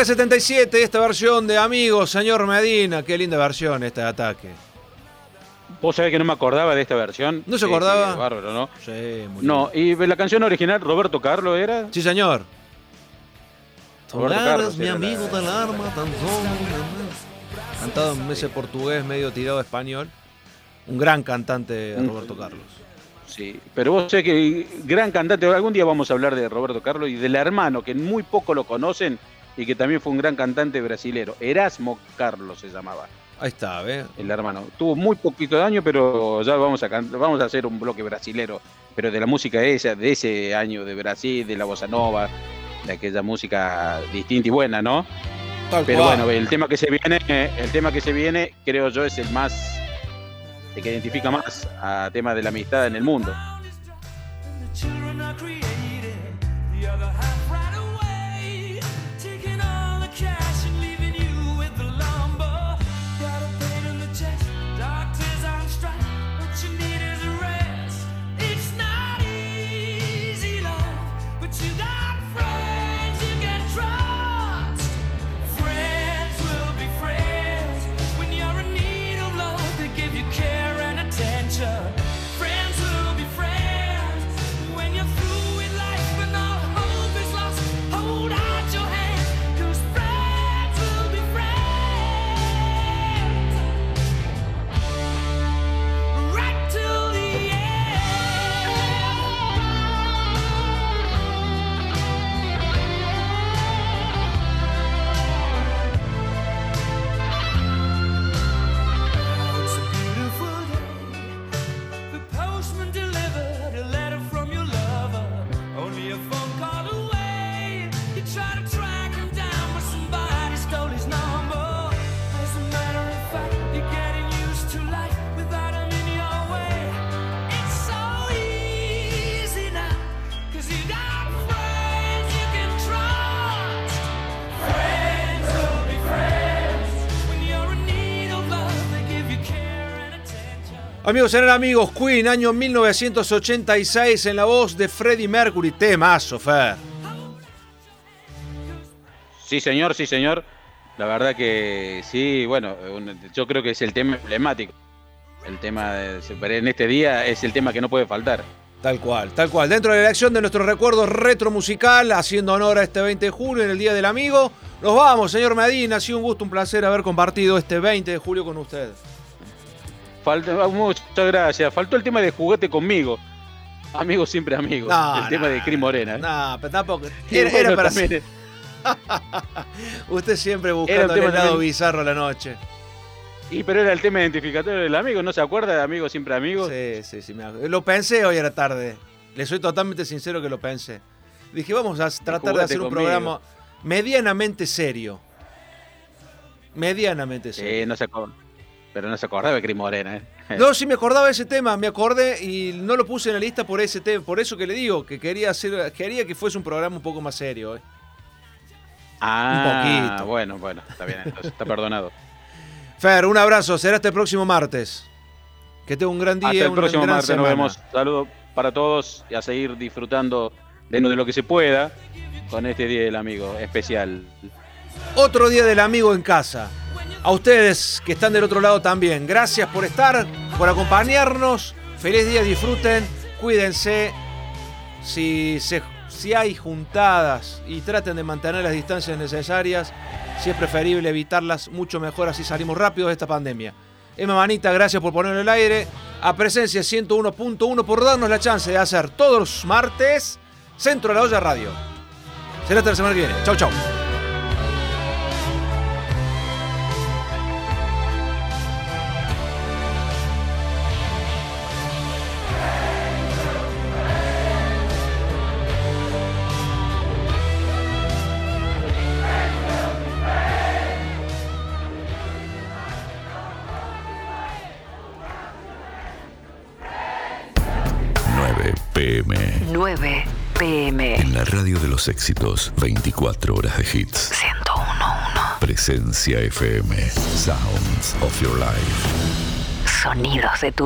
[SPEAKER 17] 77, esta versión de Amigos, señor Medina. Qué linda versión esta de Ataque.
[SPEAKER 3] Vos sabés que no me acordaba de esta versión.
[SPEAKER 17] ¿No se acordaba?
[SPEAKER 3] sí, bárbaro, ¿no?
[SPEAKER 17] Sí, muy
[SPEAKER 3] No, y la canción original, Roberto Carlos era.
[SPEAKER 17] Sí, señor.
[SPEAKER 3] Roberto Carlos
[SPEAKER 17] mi amigo
[SPEAKER 3] la-
[SPEAKER 17] del arma, tan solo. Cantado en ese portugués medio tirado a español. Un gran cantante,
[SPEAKER 3] Mm.
[SPEAKER 17] Roberto Carlos.
[SPEAKER 3] Sí, pero vos sé que gran cantante, algún día vamos a hablar de Roberto Carlos y del hermano, que muy poco lo conocen y que también fue un gran cantante brasilero. Erasmo Carlos se llamaba,
[SPEAKER 17] Ahí está, ¿ves?
[SPEAKER 3] el hermano. Tuvo muy poquito de año, pero ya vamos a, vamos a hacer un bloque brasilero, pero de la música esa, de ese año de Brasil, de la bossa nova, de aquella música distinta y buena, ¿no?
[SPEAKER 17] Tal
[SPEAKER 3] Pero
[SPEAKER 17] cual.
[SPEAKER 3] bueno, el tema que se viene, el tema que se viene, creo yo, es el más, el que identifica más a tema de la amistad en el mundo.
[SPEAKER 2] Amigos, eran amigos, Queen, año 1986, en la voz de Freddie Mercury. Temazo, Fer.
[SPEAKER 3] Sí, señor, sí, señor. La verdad que sí, bueno, yo creo que es el tema emblemático. El tema de, en este día es el tema que no puede faltar.
[SPEAKER 2] Tal cual, tal cual. Dentro de la elección de nuestro recuerdo retro musical, haciendo honor a este 20 de julio, en el Día del Amigo, nos vamos, señor Medina. Ha sido un gusto, un placer haber compartido este 20 de julio con usted.
[SPEAKER 3] Falta, muchas gracias. Faltó el tema de juguete conmigo. Amigo siempre amigo. el tema de Cris Morena. ¿eh?
[SPEAKER 2] No, pero tampoco. Era, para Usted siempre buscando el lado bizarro a la noche.
[SPEAKER 3] Y pero era el tema identificatorio del amigo, ¿no se acuerda de amigo siempre amigo?
[SPEAKER 2] Sí, sí, sí. Lo pensé hoy a la tarde. Le soy totalmente sincero que lo pensé. Dije, vamos a tratar de hacer un programa medianamente serio. Medianamente serio.
[SPEAKER 3] Sí, no se Pero no se acordaba de Cris Morena, ¿eh?
[SPEAKER 2] No, sí me acordaba de ese tema, me acordé y no lo puse en la lista por ese tema, por eso que le digo, que quería hacer, quería que fuese un programa un poco más serio. ¿eh?
[SPEAKER 3] Ah, un poquito. bueno, bueno, está bien, entonces está perdonado.
[SPEAKER 2] Fer, un abrazo. Será este próximo martes. Que tenga un gran día.
[SPEAKER 3] Hasta el próximo martes nos vemos. Saludos para todos y a seguir disfrutando de lo que se pueda con este Día del Amigo especial.
[SPEAKER 2] Otro Día del Amigo en casa. A ustedes que están del otro lado también. Gracias por estar, por acompañarnos. Feliz día, disfruten, cuídense. Si, si hay juntadas y traten de mantener las distancias necesarias, si es preferible evitarlas, mucho mejor, así salimos rápido de esta pandemia. Emma Manita, gracias por ponerlo el aire. A presencia 101.1 por darnos la chance de hacer todos los martes Centro de la Olla Radio. Será hasta la semana que viene. Chau, chau.
[SPEAKER 9] La radio de los éxitos, 24 horas de hits.
[SPEAKER 18] 101.1.
[SPEAKER 9] Presencia FM. Sounds of your life.
[SPEAKER 18] Sonidos de tu